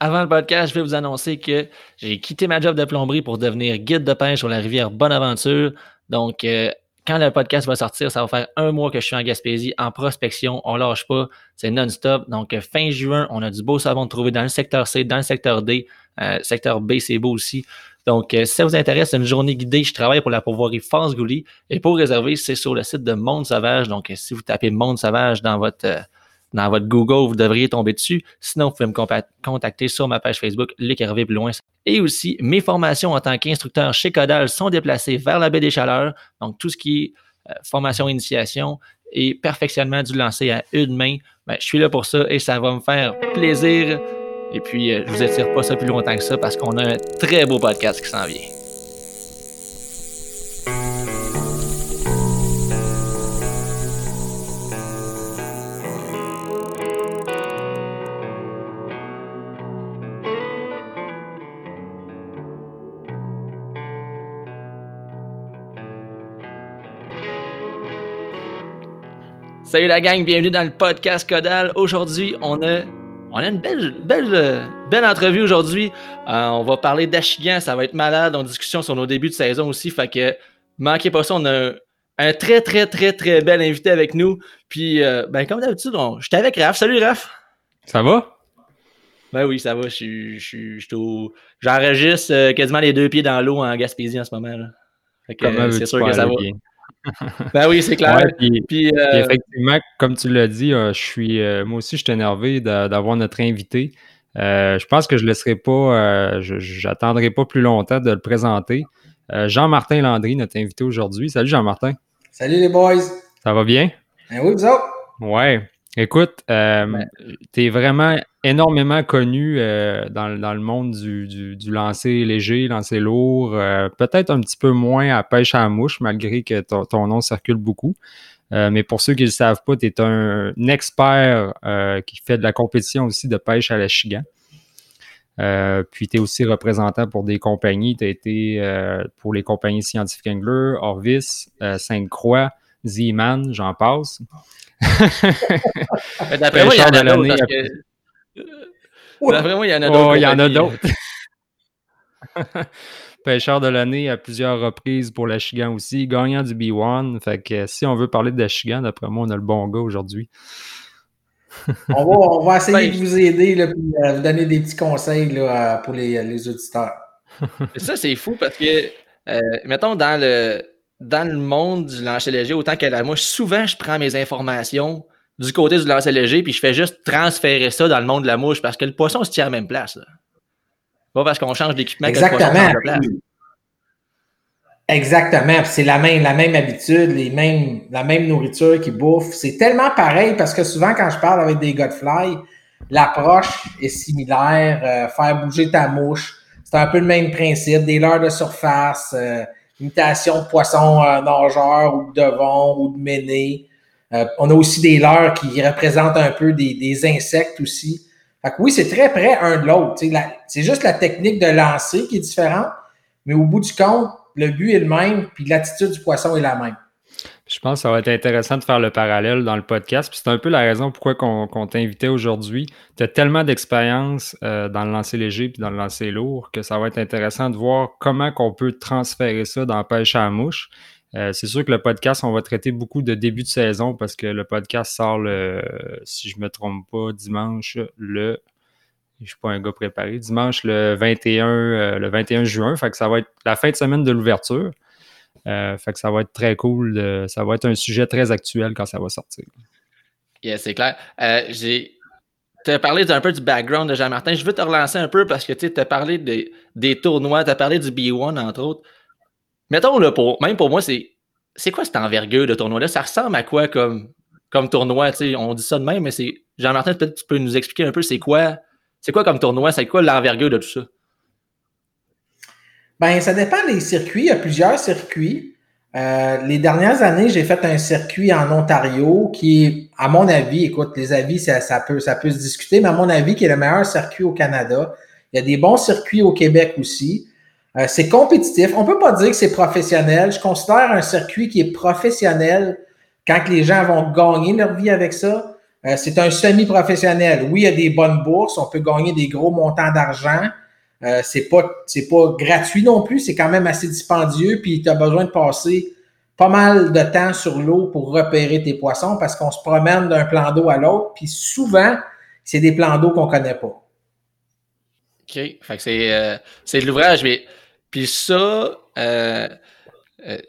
Avant le podcast, je vais vous annoncer que j'ai quitté ma job de plomberie pour devenir guide de pêche sur la rivière Bonaventure. Donc, euh, quand le podcast va sortir, ça va faire un mois que je suis en Gaspésie en prospection. On lâche pas, c'est non-stop. Donc, euh, fin juin, on a du beau savon de trouver dans le secteur C, dans le secteur D. Euh, secteur B, c'est beau aussi. Donc, si ça vous intéresse, c'est une journée guidée. Je travaille pour la pourvoirie France Gouly. Et pour réserver, c'est sur le site de Monde Sauvage. Donc, si vous tapez Monde Sauvage dans votre dans votre Google, vous devriez tomber dessus. Sinon, vous pouvez me contacter sur ma page Facebook, Luc Hervé plus loin. Et aussi, mes formations en tant qu'instructeur chez Codal sont déplacées vers la baie des Chaleurs. Donc, tout ce qui est euh, formation, initiation et perfectionnement du lancer à une main, ben, je suis là pour ça et ça va me faire plaisir. Et puis, euh, je vous étire pas ça plus longtemps que ça parce qu'on a un très beau podcast qui s'en vient. Salut la gang, bienvenue dans le podcast Codal. Aujourd'hui, on a, on a une belle, belle, belle entrevue aujourd'hui. Euh, on va parler d'Achigan, ça va être malade. On discussion sur nos débuts de saison aussi. Fait que manquez pas ça, on a un, très, très, très, très bel invité avec nous. Puis, euh, ben, comme d'habitude, j'étais avec Raph. Salut Raph. Ça va? Ben oui, ça va. Je suis J'enregistre euh, quasiment les deux pieds dans l'eau en Gaspésie en ce moment. Là. c'est sûr que ça va. Ben oui, c'est clair. puis, euh, effectivement, comme tu l'as dit, euh, je suis, euh, moi aussi, je suis énervé d'avoir notre invité. je pense que je ne laisserai pas, je n'attendrai pas plus longtemps de le présenter. Jean-Martin Landry, notre invité aujourd'hui. Salut Jean-Martin. Salut les boys. Ça va bien? Ben oui, vous autres? Ouais. Écoute, tu es vraiment énormément connu euh, dans, le monde du, lancer léger, lancer lourd, euh, peut-être un petit peu moins à pêche à la mouche, malgré que ton, nom circule beaucoup. Euh, mais pour ceux qui ne le savent pas, tu es un, expert qui fait de la compétition aussi de pêche à la chigan. puis tu es aussi représentant pour des compagnies. Tu as été pour les compagnies scientifiques Angler, Orvis, Sainte-Croix, Z-Man, j'en passe. D'après moi, il y en a D'après moi, il y en a d'autres. il y en a d'autres. Pêcheur de l'année à plusieurs reprises pour l'Achigan aussi, gagnant du B1. Fait que si on veut parler de l'Achigan, d'après moi, on a le bon gars aujourd'hui. on, va, essayer de vous aider, là, puis euh, vous donner des petits conseils là, pour les, les auditeurs. ça, c'est fou parce que, euh, mettons, dans le, dans le monde du lancer léger, autant que la mouche, souvent, je prends mes informations du côté du lancer léger, puis je fais juste transférer ça dans le monde de la mouche parce que le poisson se tient à la même place. Pas parce qu'on change d'équipement que le place. Exactement. C'est la même, la même habitude, les mêmes, la même nourriture qu'ils bouffent. C'est tellement pareil parce que souvent, quand je parle avec des gars de fly, l'approche est similaire. Euh, faire bouger ta mouche, c'est un peu le même principe. Des leurres de surface, euh, imitation de poisson euh, nageur ou de devon ou de méné. Euh, on a aussi des leurres qui représentent un peu des, insectes aussi. Fait que oui, c'est très près un de l'autre. C'est juste la technique de lancer qui est différente, mais au bout du compte, le but est le même, puis l'attitude du poisson est la même. Je pense que ça va être intéressant de faire le parallèle dans le podcast. Puis c'est un peu la raison pourquoi qu'on t'a invité aujourd'hui. Tu as tellement d'expérience euh, dans le lancer léger puis dans le lancer lourd que ça va être intéressant de voir comment qu'on peut transférer ça dans la pêche à la mouche. Euh, c'est sûr que le podcast, on va traiter beaucoup de début de saison parce que le podcast sort le, si je ne me trompe pas, dimanche le. Je ne suis pas un gars préparé. Dimanche le 21, euh, le 21 juin. Fait que ça va être la fin de semaine de l'ouverture. Euh, fait que ça va être très cool. ça va être un sujet très actuel quand ça va sortir. Yeah, c'est clair. j'ai. Tu as parlé un peu du background de Jean-Martin. Je veux te relancer un peu parce que tu as parlé des tournois, tu as parlé du B1, entre autres. Mettons, là, pour, même pour moi, c'est c'est quoi cette envergure de tournoi-là? Ça ressemble à quoi comme, comme tournoi? On dit ça de même, mais c'est. Jean-Martin, peut-être tu peux nous expliquer un peu c'est quoi, c'est quoi comme tournoi, c'est quoi l'envergure de tout ça? Ben, ça dépend des circuits. Il y a plusieurs circuits. Euh, les dernières années, j'ai fait un circuit en Ontario qui à mon avis, écoute, les avis, ça, ça, peut, ça peut se discuter, mais à mon avis, qui est le meilleur circuit au Canada. Il y a des bons circuits au Québec aussi. Euh, c'est compétitif. On ne peut pas dire que c'est professionnel. Je considère un circuit qui est professionnel quand les gens vont gagner leur vie avec ça. Euh, c'est un semi-professionnel. Oui, il y a des bonnes bourses, on peut gagner des gros montants d'argent. Euh, c'est pas pas gratuit non plus, c'est quand même assez dispendieux, puis tu as besoin de passer pas mal de temps sur l'eau pour repérer tes poissons parce qu'on se promène d'un plan d'eau à l'autre, puis souvent, c'est des plans d'eau qu'on connaît pas. OK. C'est, euh, c'est de l'ouvrage, mais puis ça, euh,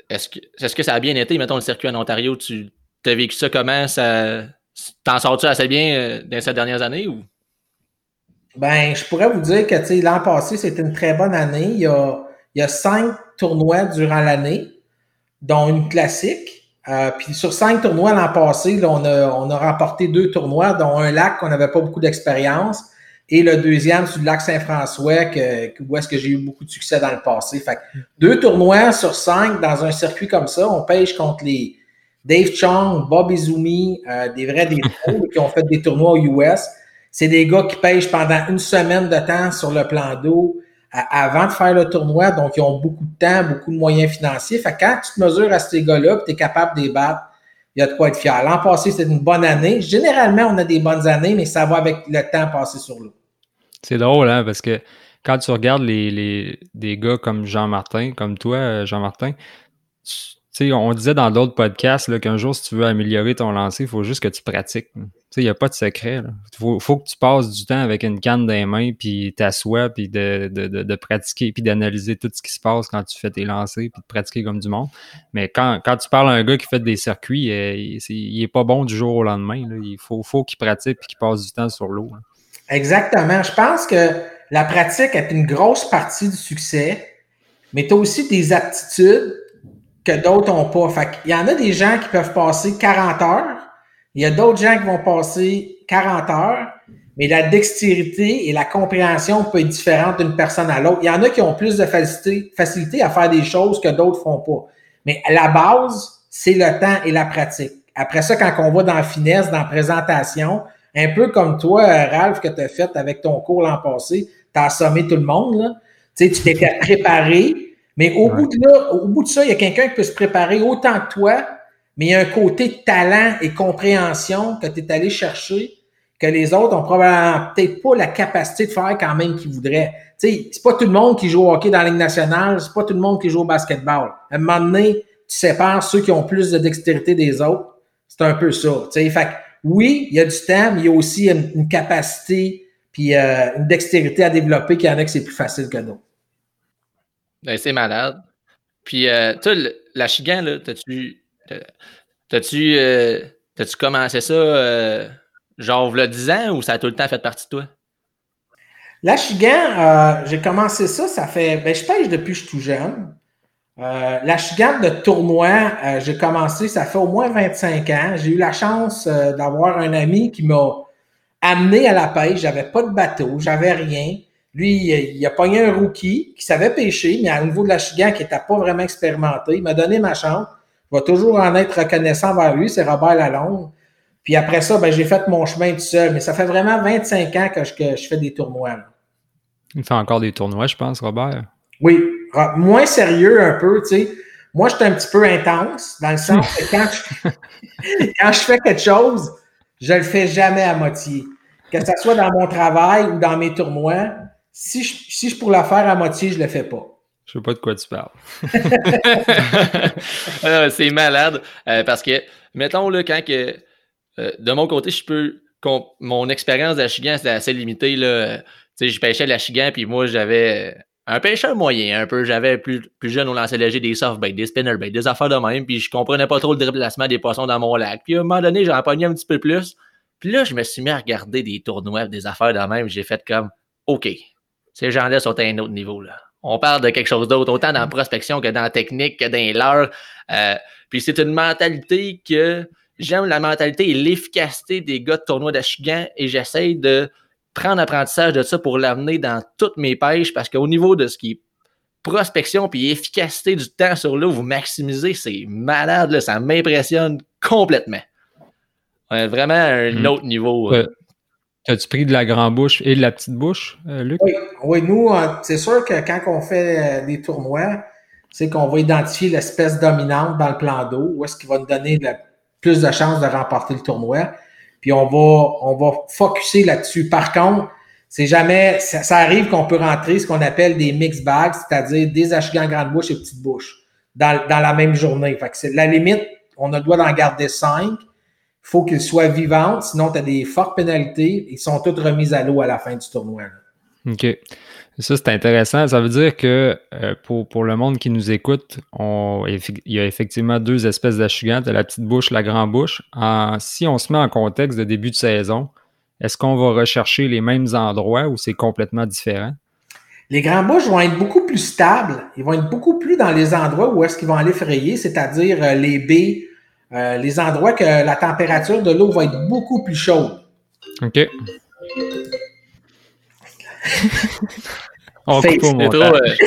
est-ce que est-ce que ça a bien été, mettons, le circuit en Ontario, tu as vécu ça comment? Ça, t'en sors-tu assez bien dans ces dernières années ou? Ben, je pourrais vous dire que l'an passé, c'était une très bonne année. Il y, a, cinq tournois durant l'année, dont une classique. Euh, puis sur cinq tournois l'an passé, on, a, on a remporté deux tournois, dont un lac qu'on n'avait pas beaucoup d'expérience, et le deuxième sur le lac Saint-François, que, où est-ce que j'ai eu beaucoup de succès dans le passé. Fait deux tournois sur cinq dans un circuit comme ça, on pêche contre les Dave Chong, Bob Izumi, euh, des vrais des qui ont fait des tournois aux US. C'est des gars qui pêchent pendant une semaine de temps sur le plan d'eau avant de faire le tournoi, donc ils ont beaucoup de temps, beaucoup de moyens financiers. Fait que quand tu te mesures à ces gars-là, tu es capable de les battre, il y a de quoi être fier. L'an passé, c'était une bonne année. Généralement, on a des bonnes années, mais ça va avec le temps passé sur l'eau. C'est drôle, hein, parce que quand tu regardes les, les des gars comme Jean-Martin, comme toi, euh, Jean-Martin, on disait dans d'autres podcasts qu'un jour, si tu veux améliorer ton lancer, il faut juste que tu pratiques. Il n'y a pas de secret. Il faut, que tu passes du temps avec une canne dans les mains, puis t'assois, puis de, de, pratiquer, puis d'analyser tout ce qui se passe quand tu fais tes lancers, puis de pratiquer comme du monde. Mais quand, tu parles à un gars qui fait des circuits, euh, il n'est pas bon du jour au lendemain. Il faut, faut qu'il pratique et qu'il passe du temps sur l'eau. Exactement. Je pense que la pratique est une grosse partie du succès, mais tu as aussi des aptitudes que d'autres n'ont pas. Fait il y en a des gens qui peuvent passer 40 heures il y a d'autres gens qui vont passer 40 heures, mais la dextérité et la compréhension peut être différente d'une personne à l'autre. Il y en a qui ont plus de facilité, facilité à faire des choses que d'autres font pas. Mais la base, c'est le temps et la pratique. Après ça, quand on va dans la finesse, dans la présentation, un peu comme toi, Ralph, que tu as fait avec ton cours l'an passé, tu as assommé tout le monde. Là. Tu t'étais préparé, mais au, bout de là, au bout de ça, il y a quelqu'un qui peut se préparer autant que toi mais il y a un côté talent et compréhension que tu es allé chercher que les autres ont probablement peut-être pas la capacité de faire quand même qu'ils voudraient. Tu c'est pas tout le monde qui joue au hockey dans la Ligue nationale, c'est pas tout le monde qui joue au basketball. À un moment donné, tu sépares ceux qui ont plus de dextérité des autres. C'est un peu ça. Tu sais, fait oui, il y a du temps, mais il y a aussi une, capacité puis euh, une dextérité à développer qu'il y en a que c'est plus facile que d'autres. Ben, c'est malade. Puis, euh, tu la chigan, là, t'as-tu t'as-tu euh, tu commencé ça euh, genre le 10 ans ou ça a tout le temps fait partie de toi? L'Achigan, j'ai commencé ça, ça fait. Ben, je pêche depuis que je suis tout jeune. Euh, L'Achigan de tournoi, j'ai commencé, ça fait au moins 25 ans. J'ai eu la chance d'avoir un ami qui m'a amené à la pêche. J'avais pas de bateau, j'avais rien. Lui, il, a pogné un rookie qui savait pêcher, mais au niveau de l'Achigan, qui n'était pas vraiment expérimenté. Il m'a donné ma chance. Je vais toujours en être reconnaissant vers lui, c'est Robert Lalonde. Puis après ça, ben, j'ai fait mon chemin tout seul. Mais ça fait vraiment 25 ans que je, fais des tournois. Il fait encore des tournois, je pense, Robert? Oui, moins sérieux un peu, tu sais. Moi, je suis un petit peu intense, dans le sens que quand je, quand je fais quelque chose, je le fais jamais à moitié. Que ce soit dans mon travail ou dans mes tournois, si je, si je pour le faire à moitié, je le fais pas. Je sais pas de quoi tu parles. C'est malade. Euh, parce que, mettons, là, quand que. Euh, de mon côté, je peux. Mon expérience de la chigan, c'était assez limité. Là. Je pêchais la chigan, puis moi, j'avais un pêcheur moyen, un peu. J'avais plus, jeune, on lançait léger des soft des spinner des affaires de même, puis je comprenais pas trop le déplacement des poissons dans mon lac. Puis à un moment donné, j'en pogné un petit peu plus. Puis là, je me suis mis à regarder des tournois, des affaires de même. J'ai fait comme, OK, ces gens-là sont à un autre niveau, là on parle de quelque chose d'autre, autant dans la prospection que dans la technique, que dans l'heure. Euh, puis c'est une mentalité que j'aime la mentalité et l'efficacité des gars de tournoi d'Achigan et j'essaye de prendre apprentissage de ça pour l'amener dans toutes mes pêches parce qu'au niveau de ce qui est prospection puis efficacité du temps sur l'eau, vous maximisez, c'est malade, là, ça m'impressionne complètement. vraiment un mm. autre niveau. Euh. As-tu pris de la grande bouche et de la petite bouche, euh, Luc? Oui, nous, euh, c'est sûr que quand on fait euh, des tournois, c'est qu'on va identifier l'espèce dominante dans le plan d'eau, où est-ce qu'il va nous donner le plus de chances de remporter le tournoi. Puis on va, on va focuser là-dessus. Par contre, c'est jamais, ça, arrive qu'on peut rentrer ce qu'on appelle des mix bags, c'est-à-dire des achigans grande bouche et petite bouche dans, dans la même journée. Fait que c'est la limite, on a le droit d'en garder cinq. Il faut qu'ils soient vivants, sinon tu as des fortes pénalités. Ils sont toutes remises à l'eau à la fin du tournoi. OK. Ça, c'est intéressant. Ça veut dire que euh, pour, pour, le monde qui nous écoute, on, il y a effectivement deux espèces d'achugans, la petite bouche, la grande bouche. si on se met en contexte de début de saison, est-ce qu'on va rechercher les mêmes endroits ou c'est complètement différent? Les grands bouches vont être beaucoup plus stables. Ils vont être beaucoup plus dans les endroits où est-ce qu'ils vont aller frayer, c'est-à-dire euh, les baies, euh, les endroits que la température de l'eau va être beaucoup plus chaude. OK. On coupe au montage.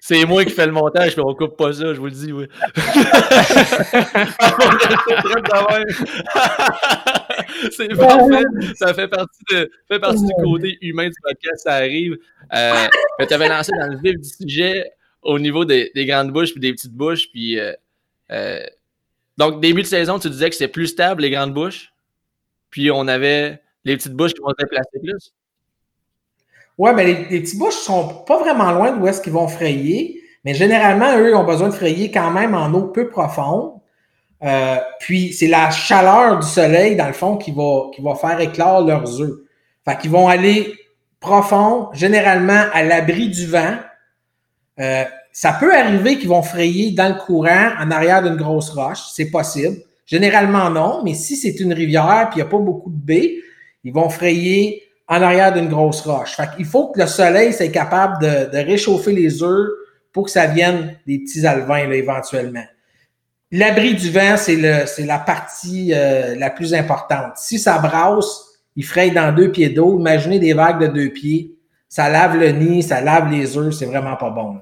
C'est moi qui fais le montage, mais on coupe pas ça, je vous le dis, oui. c'est parfait. Ça fait partie, de, fait partie du côté humain du podcast, ça arrive. Euh, tu avais lancé dans le vif du sujet au niveau des, des grandes bouches puis des petites bouches. Puis, euh, euh, donc, début de saison, tu disais que c'est plus stable, les grandes bouches? Puis, on avait les petites bouches qui vont se déplacer plus. Oui, mais les, petites bouches sont pas vraiment loin d'où est-ce qu'ils vont frayer. Mais généralement, eux, ils ont besoin de frayer quand même en eau peu profonde. Euh, puis c'est la chaleur du soleil, dans le fond, qui va, qui va faire éclore leurs œufs. Fait qu'ils vont aller profond, généralement à l'abri du vent. Euh, ça peut arriver qu'ils vont frayer dans le courant en arrière d'une grosse roche, c'est possible. Généralement non, mais si c'est une rivière puis il n'y a pas beaucoup de baies, ils vont frayer en arrière d'une grosse roche. Fait qu'il faut que le soleil soit capable de, de, réchauffer les œufs pour que ça vienne des petits alevins là, éventuellement. L'abri du vent, c'est la partie euh, la plus importante. Si ça brasse, il fraye dans deux pieds d'eau. Imaginez des vagues de deux pieds. Ça lave le nid, ça lave les œufs, c'est vraiment pas bon.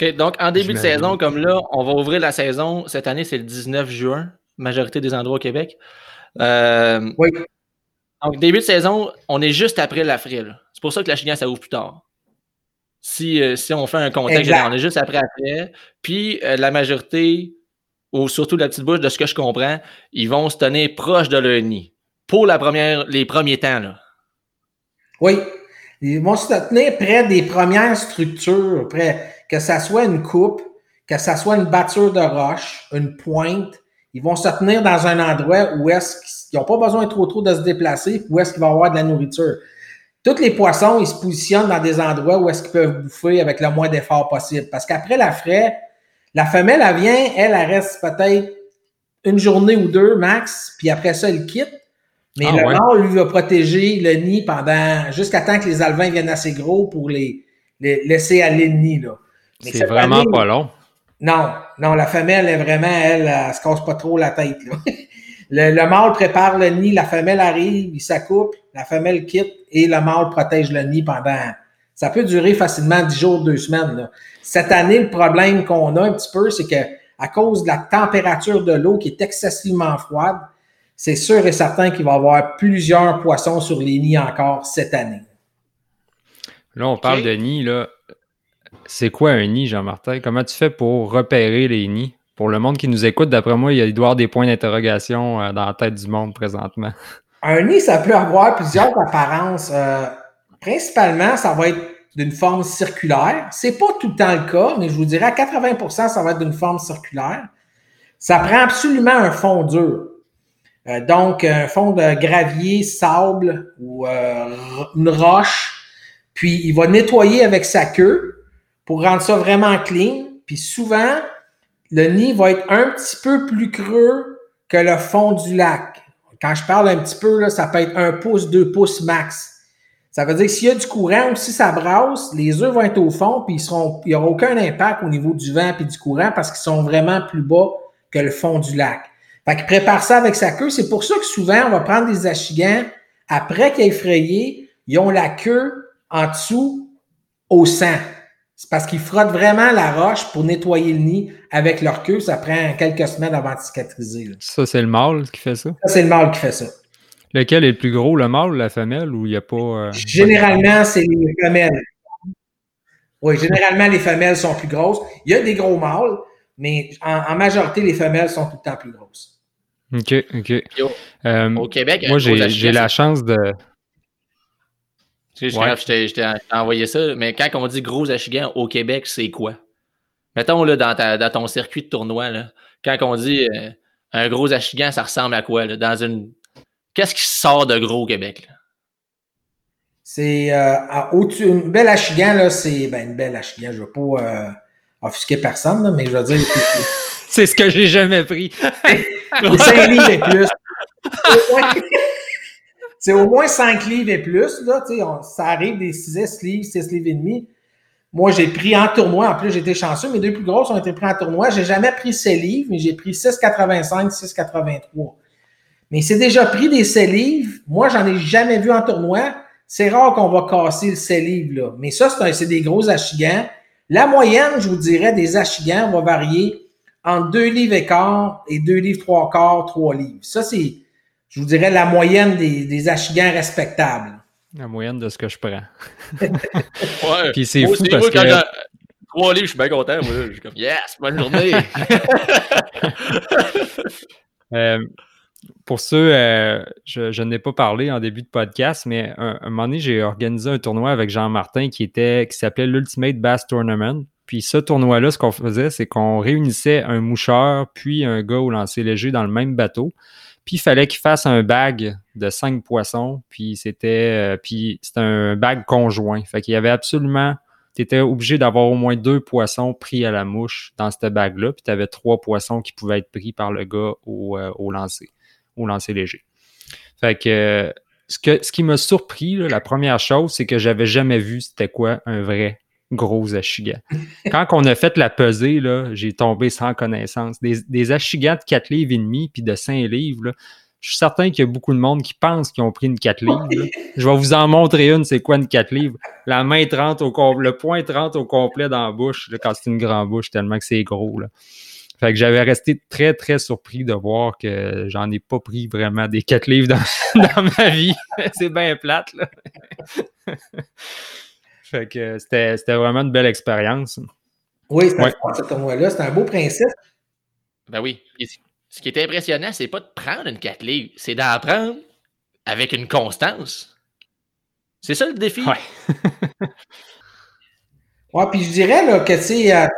OK, donc en début de saison, comme là, on va ouvrir la saison. Cette année, c'est le 19 juin, majorité des endroits au Québec. Euh, oui. Donc, début de saison, on est juste après la frille. C'est pour ça que la chigane, ça ouvre plus tard. Si, euh, si on fait un contexte, on est juste après après. Puis la majorité ou surtout la petite bouche, de ce que je comprends, ils vont se tenir proche de leur nid pour la première, les premiers temps. Là. Oui. Ils vont se tenir près des premières structures, près, que ça soit une coupe, que ça soit une batture de roche, une pointe. Ils vont se tenir dans un endroit où est-ce qu'ils n'ont pas besoin trop trop de se déplacer, où est-ce qu'il va y avoir de la nourriture. Tous les poissons, ils se positionnent dans des endroits où est-ce qu'ils peuvent bouffer avec le moins d'effort possible. Parce qu'après la fraie, la femelle, elle vient, elle, elle reste peut-être une journée ou deux max, puis après ça, elle quitte. Mais ah, le mâle, lui, va protéger le nid pendant jusqu'à temps que les alevins viennent assez gros pour les, laisser aller le nid. C'est vraiment pas long. Non, non, la femelle est vraiment, elle, elle, se casse pas trop la tête. le, le, mâle prépare le nid, la femelle arrive, il s'accouple, la femelle quitte et le mâle protège le nid pendant. Ça peut durer facilement dix jours, deux semaines. Là. Cette année, le problème qu'on a un petit peu, c'est que à cause de la température de l'eau qui est excessivement froide, c'est sûr et certain qu'il va y avoir plusieurs poissons sur les nids encore cette année. Là, on parle de nids. Là. C'est quoi un nid, Jean-Martin? Comment tu fais pour repérer les nids? Pour le monde qui nous écoute, d'après moi, il doit y avoir des points d'interrogation euh, dans la tête du monde présentement. Un nid, ça peut avoir plusieurs apparences. Euh, principalement, ça va être d'une forme circulaire. C'est pas tout le temps le cas, mais je vous dirais à 80% ça va être d'une forme circulaire. Ça prend absolument un fond dur. Euh, donc, un fond de gravier, sable ou une roche. Puis, il va nettoyer avec sa queue pour rendre ça vraiment clean. Puis, souvent, le nid va être un petit peu plus creux que le fond du lac. Quand je parle un petit peu, là, ça peut être un pouce, deux pouces max. Ça veut dire que s'il y a du courant ou si ça brasse, les œufs vont être au fond, puis ils n'y aura aucun impact au niveau du vent et du courant parce qu'ils sont vraiment plus bas que le fond du lac. Fait prépare ça avec sa queue. C'est pour ça que souvent, on va prendre des achigans, après qu'ils aient frayé, ils ont la queue en dessous au sang. C'est parce qu'ils frottent vraiment la roche pour nettoyer le nid avec leur queue. Ça prend quelques semaines avant de cicatriser. Ça, c'est le mâle qui fait ça? Ça, c'est le mâle qui fait ça. Lequel est le plus gros, le mâle ou la femelle, ou il n'y a pas. Euh, généralement, c'est les femelles. Oui, généralement, les femelles sont plus grosses. Il y a des gros mâles. Mais en, majorité, les femelles sont tout le temps plus grosses. OK, OK. Euh, au Québec, moi, j'ai la chance de. Tu sais, je t'ai envoyé ça, mais quand on dit gros achigan au Québec, c'est quoi? Mettons là, dans, dans ton circuit de tournoi, là, quand on dit euh, un gros achigan, ça ressemble à quoi? Là, dans une. Qu'est-ce qui sort de gros au Québec? C'est euh, au-dessus. Une belle achigan, là, c'est. Ben, une belle achigan, je ne veux pas euh, offusquer personne, là, mais je veux dire. c'est ce que j'ai jamais pris. les 5 livres et plus. c'est au moins 5 livres et plus. Là, on, ça arrive des 6 livres, 6 livres et demi. Moi, j'ai pris en tournoi. En plus, j'étais chanceux. Mes deux plus grosses ont été pris en tournoi. J'ai jamais pris 7 livres, mais j'ai pris 6,85, 6,83. Mais c'est déjà pris des 7 livres. Moi, j'en ai jamais vu en tournoi. C'est rare qu'on va casser le 7 livres, là. Mais ça, c'est des gros achigans. La moyenne, je vous dirais, des achigans va varier entre 2 livres et quart et 2 livres 3 quarts, 3 livres. Ça, c'est, je vous dirais, la moyenne des, des achigans respectables. La moyenne de ce que je prends. ouais. Puis c'est fou parce que. Trois livres, je suis bien content. Moi. Je suis comme, yes, bonne journée. euh, pour ceux, euh, je, n'ai pas parlé en début de podcast, mais un, un moment donné, j'ai organisé un tournoi avec Jean-Martin qui était qui s'appelait l'Ultimate Bass Tournament. Puis ce tournoi-là, ce qu'on faisait, c'est qu'on réunissait un moucheur puis un gars au lancer léger dans le même bateau. Puis il fallait qu'il fasse un bag de cinq poissons. Puis c'était euh, c'était un bag conjoint. Fait qu'il y avait absolument. Tu étais obligé d'avoir au moins deux poissons pris à la mouche dans cette bague-là. Puis tu avais trois poissons qui pouvaient être pris par le gars au, euh, au lancer, au lancer léger. Fait que ce, que, ce qui m'a surpris, la première chose, c'est que j'avais jamais vu c'était quoi un vrai gros achigan. Quand on a fait la pesée, là, j'ai tombé sans connaissance. Des, des achigans de 4 livres et demi puis de 5 livres, je suis certain qu'il y a beaucoup de monde qui pense qu'ils ont pris une 4 livres. Je vais vous en montrer une, c'est quoi une 4 livres? La main 30 au le point 30 au complet dans la bouche, quand c'est une grande bouche, tellement que c'est gros. Là. Fait que j'avais resté très, très surpris de voir que j'en ai pas pris vraiment des 4 livres dans, dans ma vie. c'est bien plate, là. Fait que c'était vraiment une belle expérience. Oui, c'était ce tournoi-là. C'était un beau principe. Ben oui. ce qui est impressionnant, c'est pas de prendre une 4 livres, c'est d'en prendre avec une constance. C'est ça le défi. Ouais. ouais, puis je dirais là, que c'est à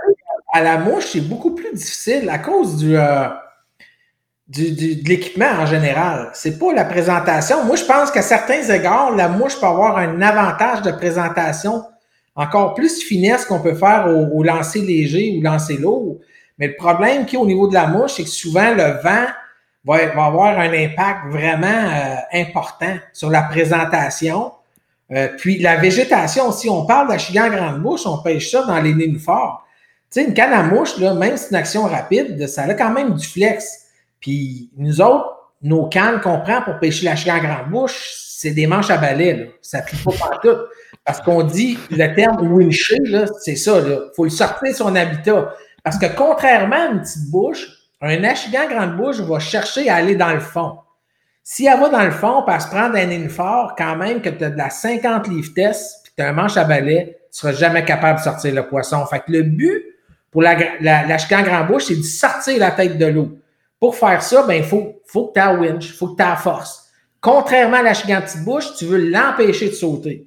la mouche, c'est beaucoup plus difficile à cause du. Euh, du, de l'équipement en général. C'est pas la présentation. Moi, je pense qu'à certains égards, la mouche peut avoir un avantage de présentation encore plus finesse qu'on peut faire au, lancer léger ou lancer lourd. Mais le problème qui est au niveau de la mouche, c'est que souvent le vent va, avoir un impact vraiment euh, important sur la présentation. Euh, puis la végétation, si on parle d'achigan grande bouche, on pêche ça dans les nénuphars. Tu sais, une canne à mouche, là, même si c'est une action rapide, ça a quand même du flex. Puis nous autres, nos cannes qu'on prend pour pêcher la en grande bouche, c'est des manches à balai. Là. Ça ne plie pas tout. Parce qu'on dit le terme wincher, c'est ça. Il faut le sortir de son habitat. Parce que contrairement à une petite bouche, un achigan grande bouche va chercher à aller dans le fond. Si elle va dans le fond, puis se prend d'un fort, quand même que tu as de la 50 livres test, puis tu as un manche à balai, tu ne seras jamais capable de sortir le poisson. Fait que le but pour la, la, grande bouche, c'est de sortir la tête de l'eau. Pour faire ça, ben, il faut, faut que tu aies winch, il faut que tu aies force. Contrairement à la chigante petite bouche, tu veux l'empêcher de sauter.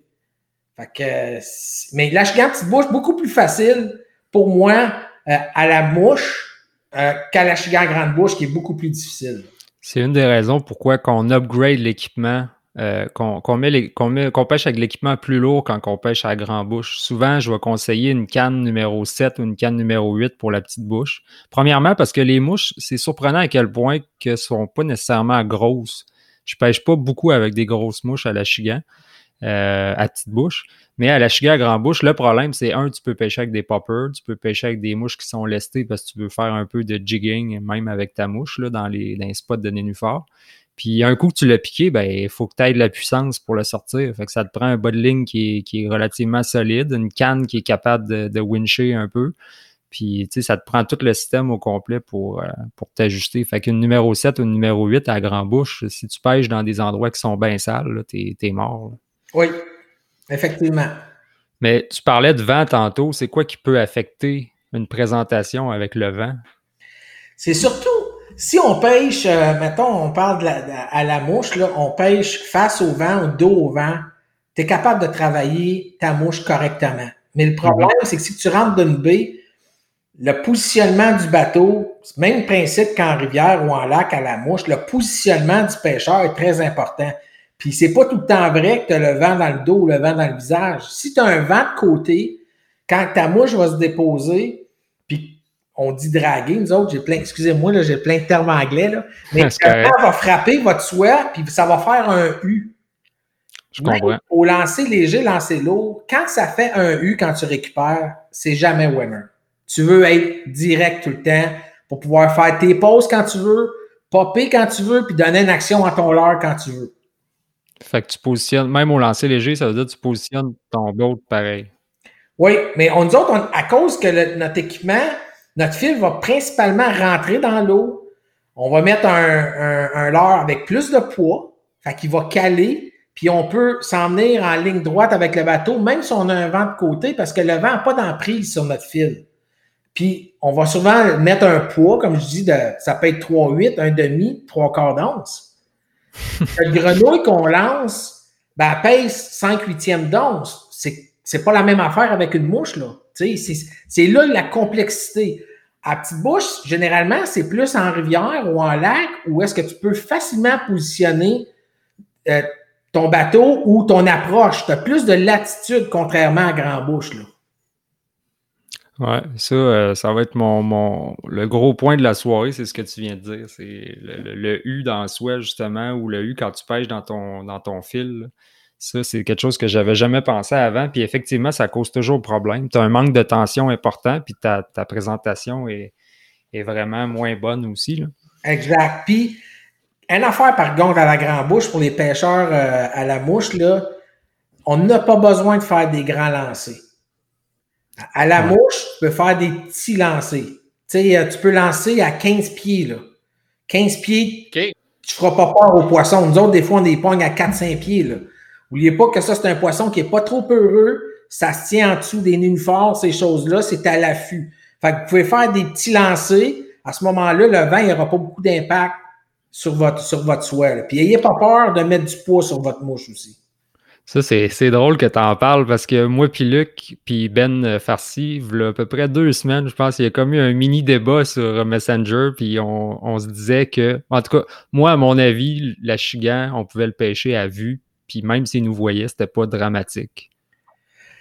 Fait que, mais la chigante petite bouche, beaucoup plus facile pour moi euh, à la mouche euh, qu'à la chigante grande bouche, qui est beaucoup plus difficile. C'est une des raisons pourquoi qu'on upgrade l'équipement euh, qu'on met qu'on pêche avec l'équipement plus lourd quand on pêche à grande bouche. Souvent, je vais conseiller une canne numéro 7 ou une canne numéro 8 pour la petite bouche. Premièrement, parce que les mouches, c'est surprenant à quel point qu'elles ne sont pas nécessairement grosses. Je pêche pas beaucoup avec des grosses mouches à la chigan, euh, à petite bouche. Mais à la chigan à grande bouche, le problème, c'est un, tu peux pêcher avec des poppers, tu peux pêcher avec des mouches qui sont lestées parce que tu veux faire un peu de jigging, même avec ta mouche, là, dans, les, dans les spots de nénuphar. Puis un coup que tu l'as piqué, ben il faut que tu aies de la puissance pour le sortir. Fait que ça te prend un bas de ligne qui est, qui est relativement solide, une canne qui est capable de, de wincher un peu. Puis, tu sais, ça te prend tout le système au complet pour, euh, pour t'ajuster. Fait qu'une numéro 7 ou une numéro 8 à grand bouche, si tu pêches dans des endroits qui sont bien sales, t'es es mort. Oui, effectivement. Mais tu parlais de vent tantôt. C'est quoi qui peut affecter une présentation avec le vent? C'est surtout, si on pêche, euh, mettons, on parle de à la mouche, là, on pêche face au vent ou dos au vent, tu es capable de travailler ta mouche correctement. Mais le problème, mhm. c'est que si tu rentres dans une baie, le positionnement du bateau, même principe qu'en rivière ou en lac à la mouche, le positionnement du pêcheur est très important. Puis c'est pas tout le temps vrai que tu as le vent dans le dos ou le vent dans le visage. Si tu as un vent de côté, quand ta mouche va se déposer, on dit draguer, nous autres, j'ai plein, excusez-moi, là, j'ai plein de termes anglais, là, mais vent va frapper votre soie, puis ça va faire un U. Je comprends. au lancer léger, lancer lourd, quand ça fait un U quand tu récupères, c'est jamais winner. Tu veux être direct tout le temps pour pouvoir faire tes pauses quand tu veux, popper quand tu veux, puis donner une action à ton leurre quand tu veux. Fait que tu positionnes, même au lancer léger, ça veut dire que tu positionnes ton boat pareil. Oui, mais on, nous autres, à cause que notre équipement, notre fil va principalement rentrer dans l'eau, on va mettre un, un, leurre avec plus de poids, fait qu'il va caler, puis on peut s'emmener en ligne droite avec le bateau, même si on a un vent de côté, parce que le vent n'a pas d'emprise sur notre fil. Puis, on va souvent mettre un poids, comme je dis, de, ça peut être 3,8, un demi, 3 quarts d'once. Le grenouille qu'on lance, ben, elle pèse 5 huitièmes d'once. C'est, c'est pas la même affaire avec une mouche, là. C'est, là la complexité. À petite bouche, généralement, c'est plus en rivière ou en lac où est-ce que tu peux facilement positionner euh, ton bateau ou ton approche. Tu as plus de latitude contrairement à grand bouche, là. Ouais, ça, euh, ça va être mon, mon, le gros point de la soirée, c'est ce que tu viens de dire. C'est le, U dans soi, justement, ou le U quand tu pêches dans ton, dans ton fil. Ça, c'est quelque chose que j'avais jamais pensé avant. Puis effectivement, ça cause toujours problème. Tu as un manque de tension important, puis ta, ta présentation est, est, vraiment moins bonne aussi. Là. Exact. Puis, une affaire par contre à la grande bouche pour les pêcheurs euh, à la mouche, là, on n'a pas besoin de faire des grands lancers. À la mouche, tu peux faire des petits lancers. Tu sais, euh, tu peux lancer à 15 pieds, là. 15 pieds, tu tu feras pas peur aux poissons. Nous autres, des fois, on des pogne à 4-5 pieds, là. N'oubliez pas que ça, c'est un poisson qui est pas trop heureux. Ça se tient en dessous des nénuphars, ces choses-là. C'est à l'affût. Fait que vous pouvez faire des petits lancers. À ce moment-là, le vent, il n'y aura pas beaucoup d'impact sur votre, sur votre soie. Puis, n'ayez pas peur de mettre du poids sur votre mouche aussi. Ça, c'est drôle que tu en parles parce que moi, puis Luc, puis Ben Farsi, il y a à peu près deux semaines, je pense, il y a comme eu un mini débat sur Messenger, puis on, se disait que, en tout cas, moi, à mon avis, la chigan, on pouvait le pêcher à vue, puis même s'il nous voyait, c'était pas dramatique.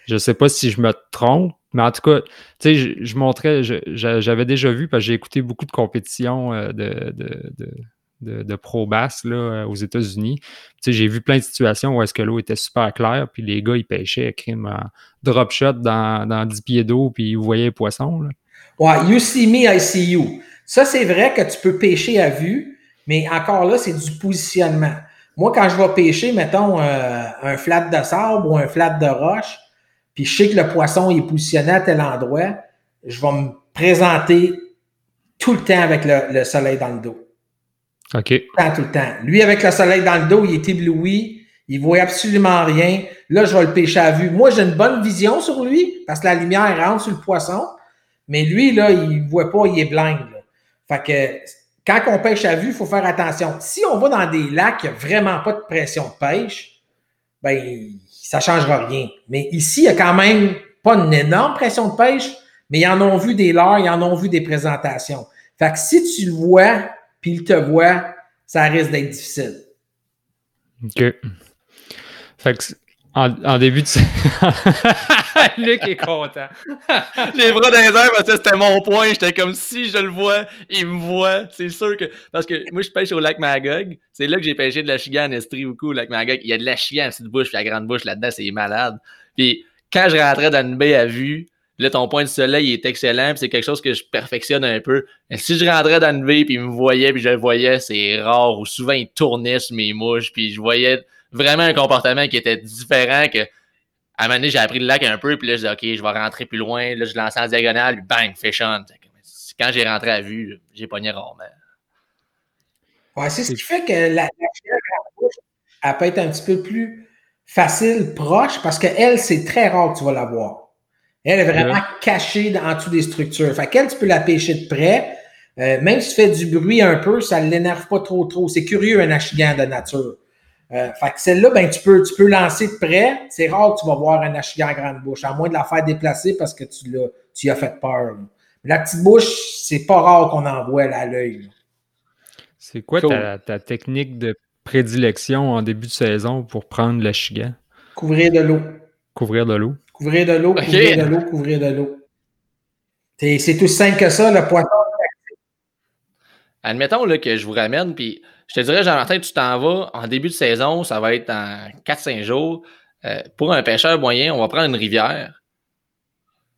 Je sais pas si je me trompe, mais en tout cas, je, montrais, j'avais déjà vu, parce que j'ai écouté beaucoup de compétitions euh, de de, pro basse là, euh, aux États-Unis. J'ai vu plein de situations où est-ce que l'eau était super claire, puis les gars, ils pêchaient crime en drop shot dans, dans 10 pieds d'eau, puis ils voyaient les poissons. Ouais, you see me, I see you. Ça, c'est vrai que tu peux pêcher à vue, mais encore là, c'est du positionnement. Moi, quand je vais pêcher, mettons, euh, un flat de sable ou un flat de roche, puis je sais que le poisson est positionné à tel endroit, je vais me présenter tout le temps avec le soleil dans le dos. OK. Tout le temps, tout le temps. Lui, avec le soleil dans le dos, il est ébloui. Il voit absolument rien. Là, je vais le pêcher à vue. Moi, j'ai une bonne vision sur lui parce que la lumière rentre sur le poisson. Mais lui, là, il ne voit pas, il est blind. Fait que quand on pêche à vue, il faut faire attention. Si on va dans des lacs, il n'y a vraiment pas de pression de pêche, ben, ça ne changera rien. Mais ici, il n'y a quand même pas une énorme pression de pêche, mais ils en ont vu des leurres, ils en ont vu des présentations. Fait que si tu le vois, puis il te voit, ça risque d'être difficile. OK. En, début de. Luc est content. les bras dans les airs, parce que c'était mon point. J'étais comme si je le vois, il me voit. C'est sûr que. Parce que moi, je pêche au lac Magog. C'est là que j'ai pêché de la chigan en estrie beaucoup au lac Magog. Il y a de la chigan à petite bouche, puis la grande bouche là-dedans, c'est malade. Puis quand je rentrais dans une baie à vue, Là, ton point de soleil est excellent, c'est quelque chose que je perfectionne un peu. Et si je rentrais dans une vie, puis il me voyait, puis je le voyais, c'est rare, ou souvent il tournait sur mes mouches, puis je voyais vraiment un comportement qui était différent que à un moment donné, j'ai appris le lac un peu, puis là, je dis, OK, je vais rentrer plus loin. Là, je lance en diagonale, puis bang, fish on. Quand j'ai rentré à vue, j'ai pogné rarement. Ouais, c'est ce qui fait que la, la elle peut être un petit peu plus facile, proche, parce qu'elle, c'est très rare que tu vas la voir. Elle est vraiment cachée en dessous des structures. Fait qu'elle, tu peux la pêcher de près. Euh, même si tu fais du bruit un peu, ça ne l'énerve pas trop trop. C'est curieux un achigan de nature. Euh, fait que celle-là, ben, tu peux, tu peux lancer de près. C'est rare que tu vas voir un achigan à grande bouche, à moins de la faire déplacer parce que tu l'as, tu y as fait peur. La petite bouche, c'est pas rare qu'on en voit à l'œil. C'est quoi ta, technique de prédilection en début de saison pour prendre l'achigan? Couvrir de l'eau. Couvrir de l'eau. Couvrir de l'eau, couvrir de l'eau, couvrir de l'eau. C'est tout simple que ça, le poisson. Admettons là, que je vous ramène, puis je te dirais, Jean-Martin, tu t'en vas en début de saison, ça va être dans 4-5 jours. Euh, pour un pêcheur moyen, on va prendre une rivière.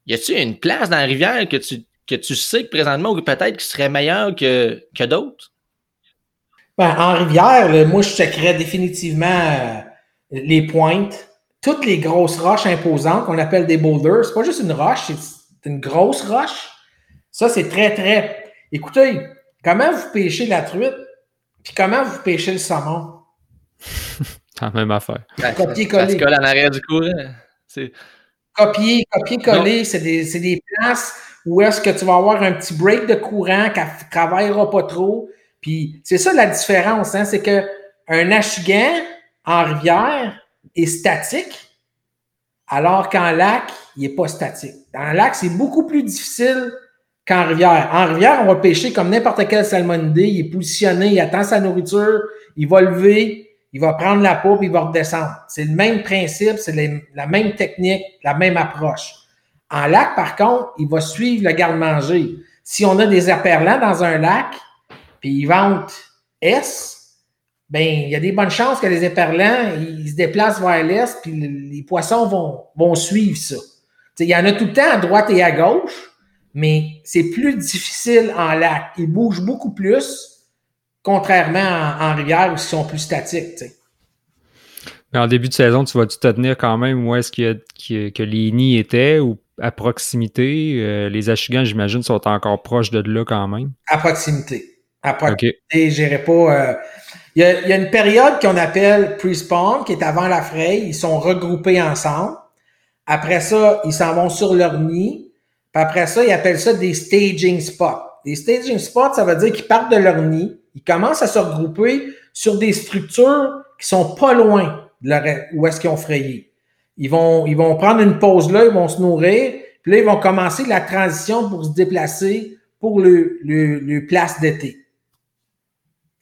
Y a-t-il une place dans la rivière que tu, que tu sais que présentement, ou peut-être qui serait meilleure que, que d'autres? Ben, en rivière, moi, je checkerais définitivement euh, les pointes. Toutes les grosses roches imposantes qu'on appelle des boulders, c'est pas juste une roche, c'est une grosse roche. Ça, c'est très, très. Écoutez, comment vous pêchez la truite, puis comment vous pêchez le saumon? C'est la même affaire. Copier-coller. Ça se colle en arrière du courant. Copier, copier-coller, c'est des, des, places où est-ce que tu vas avoir un petit break de courant qui ne travaillera pas trop. Puis c'est ça la différence, hein, c'est qu'un achigan en rivière est statique, alors qu'en lac, il n'est pas statique. En lac, c'est beaucoup plus difficile qu'en rivière. En rivière, on va pêcher comme n'importe quel salmonidé. Il est positionné, il attend sa nourriture, il va lever, il va prendre la peau, puis il va redescendre. C'est le même principe, c'est la même technique, la même approche. En lac, par contre, il va suivre le garde-manger. Si on a des aperlants dans un lac, puis ils vantent S, ben il y a des bonnes chances que les éperlants, ils se déplacent vers l'est, puis les poissons vont, vont suivre ça. Il y en a tout le temps à droite et à gauche, mais c'est plus difficile en lac. Ils bougent beaucoup plus, contrairement en, rivière où ils sont plus statiques. Mais en début de saison, tu vas-tu te tenir quand même où est-ce que les nids étaient ou à proximité? Euh, les achigans, j'imagine, sont encore proches de là quand même. À proximité. À proximité, okay. pas. Euh, il, y a, une période qu'on appelle pre-spawn, qui est avant la fraye. Ils sont regroupés ensemble. Après ça, ils s'en vont sur leur nid. Puis après ça, ils appellent ça des staging spots. Des staging spots, ça veut dire qu'ils partent de leur nid. Ils commencent à se regrouper sur des structures qui sont pas loin de leur, où est-ce qu'ils ont frayé. Ils vont, ils vont prendre une pause là, ils vont se nourrir. Puis là, ils vont commencer la transition pour se déplacer pour le, le, le place d'été.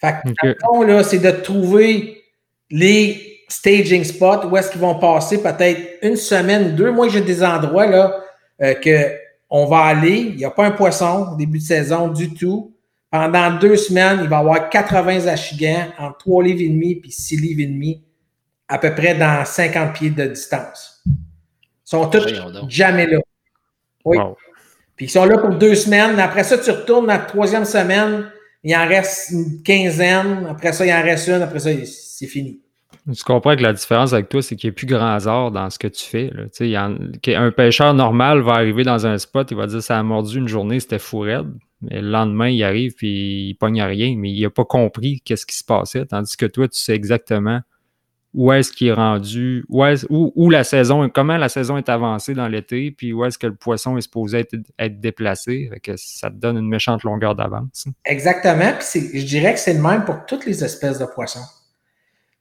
Fait que, là, c'est de trouver les staging spots où est-ce qu'ils vont passer peut-être une semaine deux. Moi, j'ai des endroits là euh, que on va aller, il n'y a pas un poisson au début de saison du tout. Pendant deux semaines, il va y avoir 80 achigans entre 3 livres et demi et 6 livres et demi, à peu près dans 50 pieds de distance. Ils sont tous jamais là. Oui. Puis ils sont là pour deux semaines. Après ça, tu retournes la troisième semaine, il en reste une quinzaine. Après ça, il en reste une. Après ça, c'est fini. Tu comprends que la différence avec toi, c'est qu'il n'y a plus grand hasard dans ce que tu fais. un pêcheur normal va arriver dans un spot, il va dire ça a mordu une journée, c'était fou raide. Mais le lendemain, il arrive puis il pogne rien, mais il n'a pas compris qu'est-ce qui se passait. Tandis que toi, tu sais exactement où est-ce qu'il est rendu, où, est où, la saison, comment la saison est avancée dans l'été, puis où est-ce que le poisson est supposé être, déplacé. que ça te donne une méchante longueur d'avance. Exactement. Puis je dirais que c'est le même pour toutes les espèces de poissons.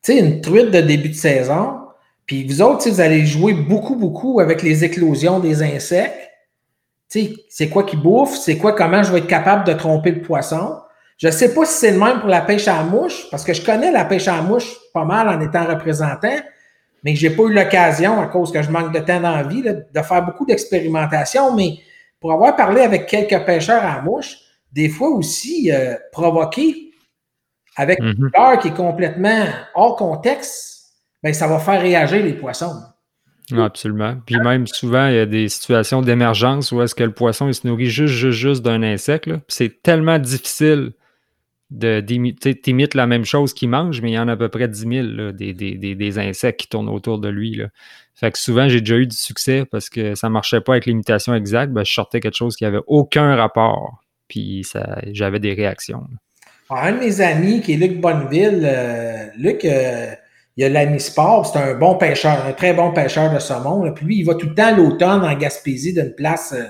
Tu une truite de début de saison, puis vous autres, vous allez jouer beaucoup, beaucoup avec les éclosions des insectes. C'est quoi qui bouffe, c'est quoi, comment je vais être capable de tromper le poisson? Je sais pas si c'est le même pour la pêche à mouche, parce que je connais la pêche à mouche pas mal en étant représentant, mais je n'ai pas eu l'occasion, à cause que je manque de temps dans la vie, de faire beaucoup d'expérimentation. Mais pour avoir parlé avec quelques pêcheurs à mouche, des fois aussi euh, provoquer avec une mhm. couleur qui est complètement hors contexte, ben, ça va faire réagir les poissons. absolument. Puis même souvent, il y a des situations d'émergence où est-ce que le poisson il se nourrit juste, juste, juste d'un insecte. C'est tellement difficile tu imites la même chose qu'il mange, mais il y en a à peu près 10 000 des, insectes qui tournent autour de lui. Là. Fait que souvent, j'ai déjà eu du succès parce que ça ne marchait pas avec l'imitation exacte. Ben, je sortais quelque chose qui n'avait aucun rapport. Puis j'avais des réactions. Un de mes amis, qui est Luc Bonneville, euh, Luc, euh, il a l'ami Sport, c'est un bon pêcheur, un très bon pêcheur de saumon. Puis lui, il va tout le temps l'automne en Gaspésie d'une place euh,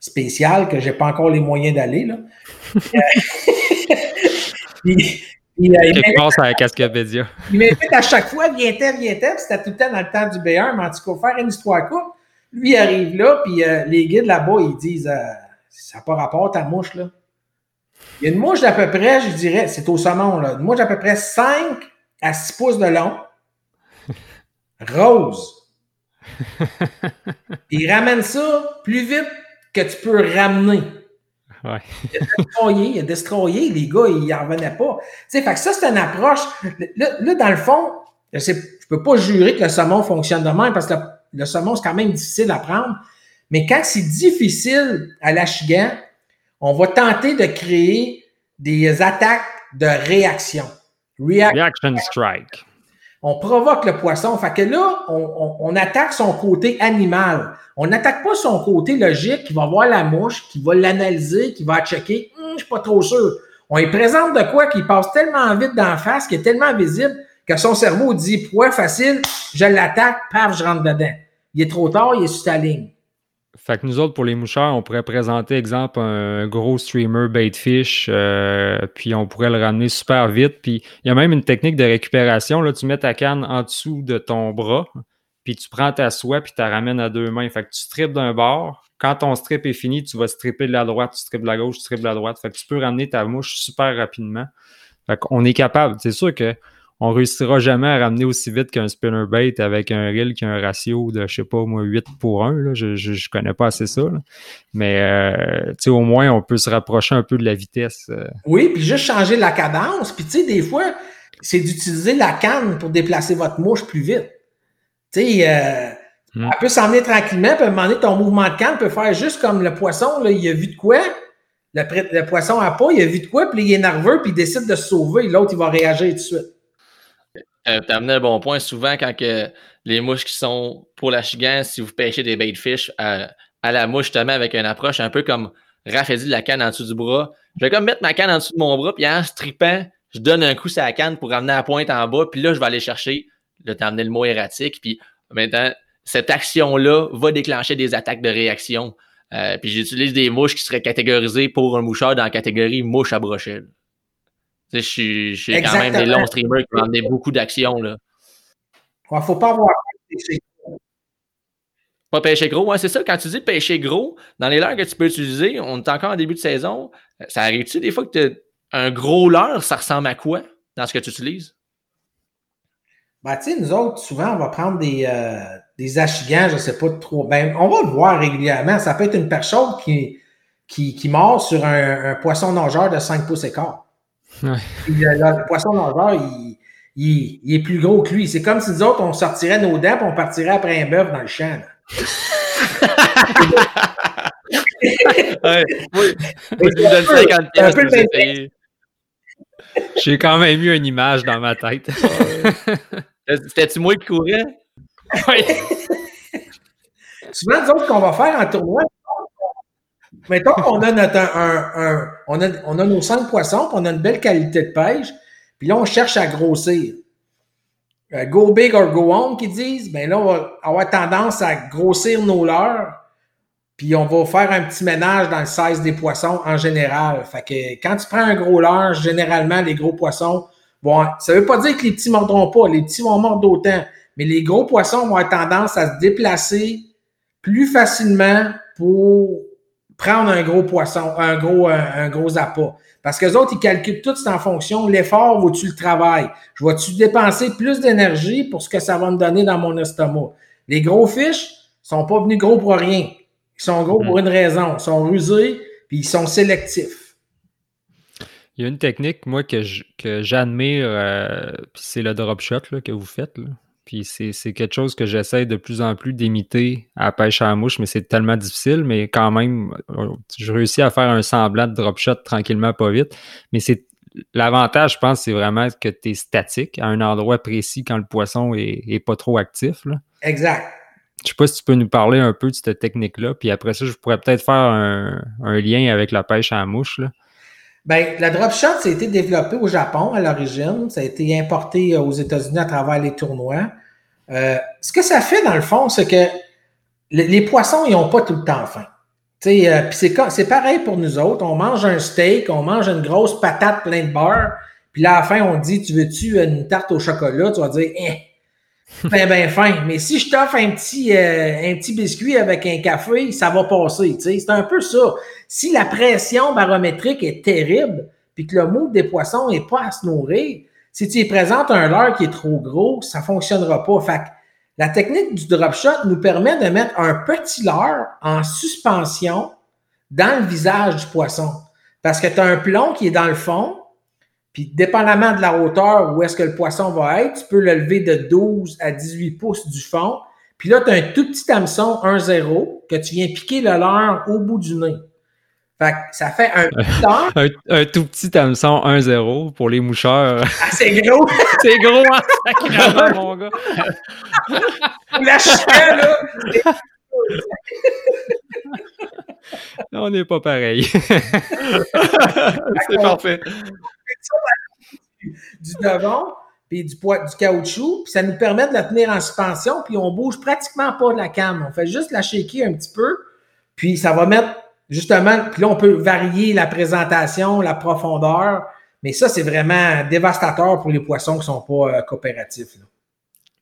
spéciale que j'ai pas encore les moyens d'aller. Là. puis, il, il, pense à Cascapédia. Il m'invite à chaque fois, viens-t'en, viens-t'en. C'était tout le temps dans le temps du B1, mais en tout cas, faire une histoire courte. Lui, il arrive là, puis euh, les guides là-bas, ils disent euh, Ça n'a pas rapport ta mouche, là. Il y a une mouche d'à peu près, je dirais, c'est au saumon, là, une mouche d'à peu près 5 à 6 pouces de long, rose. il ramène ça plus vite que tu peux ramener. Ouais. il a destroyé, il a destroyé, les gars, ils n'en revenaient pas. Tu sais, fait que ça, c'est une approche. Là, dans le fond, je ne peux pas jurer que le saumon fonctionne de même parce que le, saumon, c'est quand même difficile à prendre. Mais quand c'est difficile à l'achigan, on va tenter de créer des attaques de réaction. Reaction strike. On provoque le poisson. Fait que là, on, attaque son côté animal. On n'attaque pas son côté logique qui va voir la mouche, qui va l'analyser, qui va checker. Hum, je suis pas trop sûr. On lui présente de quoi qui passe tellement vite d'en face, qui est tellement visible que son cerveau dit poids facile, je l'attaque, paf, je rentre dedans. Il est trop tard, il est sur ta ligne. Fait que nous autres, pour les moucheurs, on pourrait présenter, exemple, un gros streamer baitfish, euh, puis on pourrait le ramener super vite. Puis il y a même une technique de récupération. Là, tu mets ta canne en dessous de ton bras, puis tu prends ta soie, puis tu la ramènes à deux mains. Fait que tu strippes d'un bord. Quand ton strip est fini, tu vas stripper de la droite, tu strippes de la gauche, tu strippes de la droite. Fait que tu peux ramener ta mouche super rapidement. Fait qu'on est capable. C'est sûr que on réussira jamais à ramener aussi vite qu'un spinnerbait avec un reel qui a un ratio de, je sais pas, moi, 8 pour 1. Je, je, connais pas assez ça. Mais, euh, au moins, on peut se rapprocher un peu de la vitesse. Euh. Oui, puis juste changer la cadence. Puis, tu sais, des fois, c'est d'utiliser la canne pour déplacer votre mouche plus vite. Tu sais, euh, hmm. elle peut s'emmener tranquillement, puis à un moment donné, ton mouvement de canne peut faire juste comme le poisson, là, il a vu de quoi. Le, le poisson a pas, il a vu de quoi, puis il est nerveux, puis il décide de se sauver. L'autre, il va réagir tout de suite. Euh, tu as amené un bon point. Souvent, quand que les mouches qui sont pour la chigan, si vous pêchez des bait fish à, la mouche, justement, avec une approche un peu comme Raph a dit, la canne en dessous du bras. Je vais comme mettre ma canne en dessous de mon bras, puis en strippant, je donne un coup sur la canne pour ramener la pointe en bas, puis là, je vais aller chercher, là, t'as amené le mot erratique, puis maintenant, cette action-là va déclencher des attaques de réaction. Euh, puis j'utilise des mouches qui seraient catégorisées pour un moucheur dans la catégorie mouche à brochet. Je suis, quand même des longs streamers qui amené beaucoup d'actions. Il ne faut pas avoir pêché Pas pêcher gros, c'est ça. Quand tu dis pêcher gros, dans les leurres que tu peux utiliser, on est encore en début de saison. Ça arrive-tu des fois que tu un gros leurre, ça ressemble à quoi dans ce que tu utilises? Ben, tu sais, nous autres, souvent, on va prendre des, euh, des achigans, je ne sais pas trop. Ben, on va le voir régulièrement. Ça peut être une perche qui, qui, qui mord sur un, un poisson nageur de 5 pouces et quart. Le, poisson nageur, il, il, est plus gros que lui. C'est comme si nous autres, on sortirait nos dents et on partirait après un bœuf dans le champ. J'ai quand même eu une image dans ma tête. C'était-tu moi qui courais? Oui. Souvent, nous autres, qu'on va faire en tournoi, Mettons qu'on a notre un, on, a, on a nos cinq poissons, puis on a une belle qualité de pêche, puis là, on cherche à grossir. Euh, go big or go home, qu'ils disent, ben là, on va avoir tendance à grossir nos leurres, puis on va faire un petit ménage dans le size des poissons en général. Fait que quand tu prends un gros leurre, généralement, les gros poissons, bon, ça veut pas dire que les petits mordront pas, les petits vont mordre d'autant, mais les gros poissons vont avoir tendance à se déplacer plus facilement pour prendre un gros poisson, un gros, un, gros appât. Parce que les autres, ils calculent tout en fonction. L'effort, vaut-tu le travail? Je vais-tu dépenser plus d'énergie pour ce que ça va me donner dans mon estomac? Les gros fiches sont pas venus gros pour rien. Ils sont gros pour mhm. une raison. Ils sont rusés, puis ils sont sélectifs. Il y a une technique, moi, que j'admire, euh, c'est le drop shot que vous faites. Là. Puis c'est quelque chose que j'essaie de plus en plus d'imiter à pêche à la mouche, mais c'est tellement difficile. Mais quand même, je réussis à faire un semblant de drop shot tranquillement, pas vite. Mais c'est l'avantage, je pense, c'est vraiment que tu es statique à un endroit précis quand le poisson est, pas trop actif. Exact. Je sais pas si tu peux nous parler un peu de cette technique-là. Puis après ça, je pourrais peut-être faire un, lien avec la pêche à la mouche. Ben, la drop shot, ça a été développé au Japon à l'origine. Ça a été importé aux États-Unis à travers les tournois. Euh, ce que ça fait, dans le fond, c'est que les, poissons, ils n'ont pas tout le temps faim. Euh, c'est pareil pour nous autres. On mange un steak, on mange une grosse patate pleine de beurre, puis là, à la fin, on dit Tu veux-tu une tarte au chocolat Tu vas dire Eh, ben, ben fin. Mais si je t'offre un petit, euh, un petit biscuit avec un café, ça va passer. C'est un peu ça. Si la pression barométrique est terrible, puis que le moule des poissons n'est pas à se nourrir, si tu y présentes un leurre qui est trop gros, ça ne fonctionnera pas. Fait la technique du drop shot nous permet de mettre un petit leurre en suspension dans le visage du poisson. Parce que tu as un plomb qui est dans le fond, puis dépendamment de la hauteur où est-ce que le poisson va être, tu peux le lever de 12 à 18 pouces du fond. Puis là, tu as un tout petit hameçon 1-0 que tu viens piquer le leurre au bout du nez. Fait que ça fait un un, un, tout petit hameçon 1-0 pour les moucheurs. Ah, c'est gros! c'est gros, hein? Mon gars! La chien, là! On n'est pas pareil. c'est parfait. Du devant, puis du, poids, du caoutchouc, puis ça nous permet de la tenir en suspension, puis on bouge pratiquement pas de la cam. On fait juste la shaker un petit peu, puis ça va mettre justement, puis là, on peut varier la présentation, la profondeur, mais ça, c'est vraiment dévastateur pour les poissons qui ne sont pas euh, coopératifs.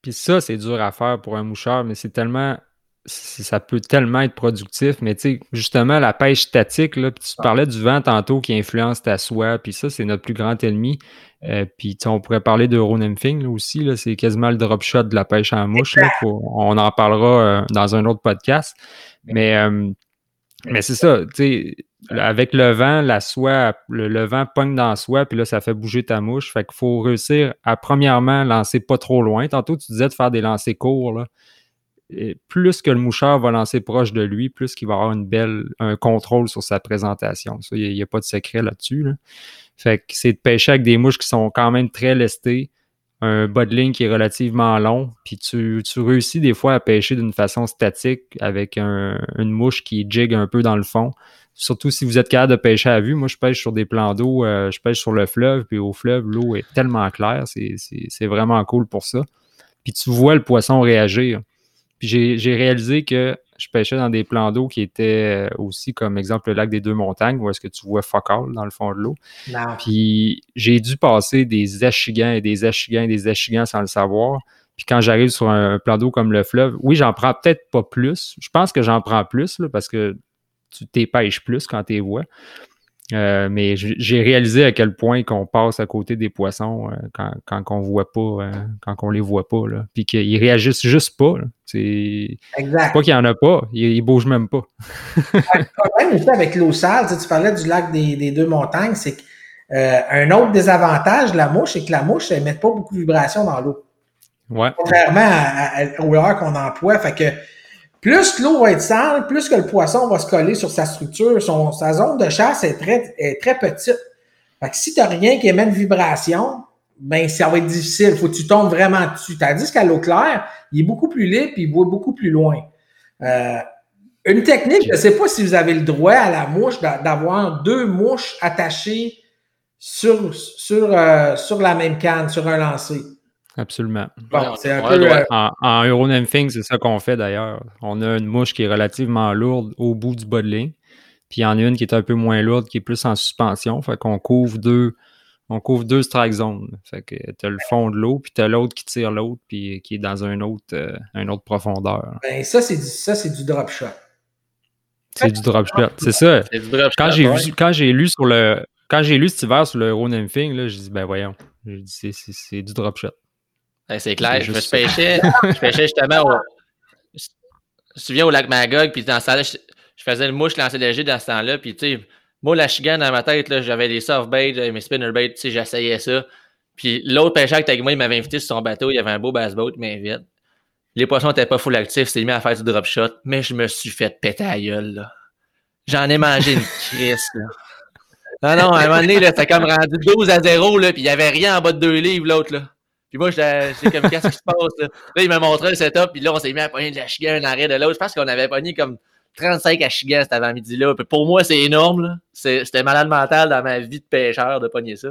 Puis ça, c'est dur à faire pour un moucheur, mais c'est tellement. Ça peut tellement être productif, mais tu sais, justement, la pêche statique, là, tu ah. parlais du vent tantôt qui influence ta soie, puis ça, c'est notre plus grand ennemi. Euh, puis on pourrait parler de là aussi, là, c'est quasiment le drop shot de la pêche en mouche. Là, on en parlera euh, dans un autre podcast. Mais mais c'est ça, tu sais, avec le vent, la soie, le, vent pogne dans la soie, puis là, ça fait bouger ta mouche. Fait qu'il faut réussir à, premièrement, lancer pas trop loin. Tantôt, tu disais de faire des lancers courts, là. Plus que le moucheur va lancer proche de lui, plus qu'il va avoir une belle, un contrôle sur sa présentation. Il n'y a, pas de secret là-dessus. Fait que c'est de pêcher avec des mouches qui sont quand même très lestées, un bas de ligne qui est relativement long, puis tu, réussis des fois à pêcher d'une façon statique avec une mouche qui jig un peu dans le fond. Surtout si vous êtes capable de pêcher à vue. Moi, je pêche sur des plans d'eau, euh, je pêche sur le fleuve, puis au fleuve, l'eau est tellement claire, c'est vraiment cool pour ça. Puis tu vois le poisson réagir. Puis j'ai réalisé que je pêchais dans des plans d'eau qui étaient euh, aussi comme exemple le lac des deux montagnes, où est-ce que tu vois focal dans le fond de l'eau. Puis j'ai dû passer des achigans et des achigans et des achigans sans le savoir. Puis quand j'arrive sur un, plan d'eau comme le fleuve, oui, j'en prends peut-être pas plus. Je pense que j'en prends plus parce que tu t'épêches plus quand tu les vois. Euh, mais j'ai réalisé à quel point qu'on passe à côté des poissons euh, quand, quand on voit pas, euh, quand on les voit pas, là. puis qu'ils réagissent juste pas. C'est pas qu'il y en a pas, ils, ne bougent même pas. le problème aussi avec l'eau sale, tu, parlais du lac des, deux montagnes, c'est qu'un autre désavantage de la mouche, c'est que la mouche, elle met pas beaucoup de vibrations dans l'eau. Ouais. Contrairement à, au leurre qu'on emploie, fait que plus l'eau va être sale, plus que le poisson va se coller sur sa structure. Son, sa zone de chasse est très, est très petite. Fait si tu rien qui émet une vibration, ben ça va être difficile. Faut que tu tombes vraiment dessus. Tandis qu'à l'eau claire, il est beaucoup plus libre et il voit beaucoup plus loin. Euh, une technique, je ne sais pas si vous avez le droit à la mouche d'avoir deux mouches attachées sur, sur, euh, sur la même canne, sur un lancer. Absolument. c'est un peu, euh, en, en Euronymphing, c'est ça qu'on fait d'ailleurs. On a une mouche qui est relativement lourde au bout du bas de ligne. Puis il y en a une qui est un peu moins lourde, qui est plus en suspension. Fait qu'on couvre deux, on couvre deux strike zones. Fait que tu as le fond de l'eau, puis tu as l'autre qui tire l'autre, puis qui est dans un autre, euh, une autre profondeur. Ben, ça, c'est du, ça, c'est du drop shot. C'est du drop shot. C'est ça. Quand j'ai, quand j'ai lu sur le. Quand j'ai lu cet hiver sur le Euronymphing, là, j'ai dit, ben voyons. J'ai dit, c'est, c'est du drop shot c'est clair. Je me pêchais, je pêchais justement au. Je me souviens au lac Magog, puis dans ce temps-là, je, faisais le mouche lancer léger dans ce temps-là, puis tu sais, moi, la chigane dans ma tête, j'avais des soft baits, j'avais mes spinnerbaits, tu sais, j'essayais ça. Puis l'autre pêcheur qui était avec moi, il m'avait invité sur son bateau, il y avait un beau bass boat, il m'invite. Les poissons n'étaient pas full actifs, c'était mis à faire du drop shot, mais je me suis fait péter à gueule, là. J'en ai mangé une crise, là. Non, non, à un moment donné, c'était comme rendu 12 à 0, là, puis il n'y avait rien en bas de deux livres, l'autre, là. Puis moi, j'étais comme, qu'est-ce qui se passe? Là, là il m'a montré le setup, puis là, on s'est mis à pogner de la chienne en arrêt de l'autre. Je pense qu'on avait pogné comme 35 Achigan cet avant-midi-là. Pour moi, c'est énorme. C'était malade mental dans ma vie de pêcheur de pogner ça.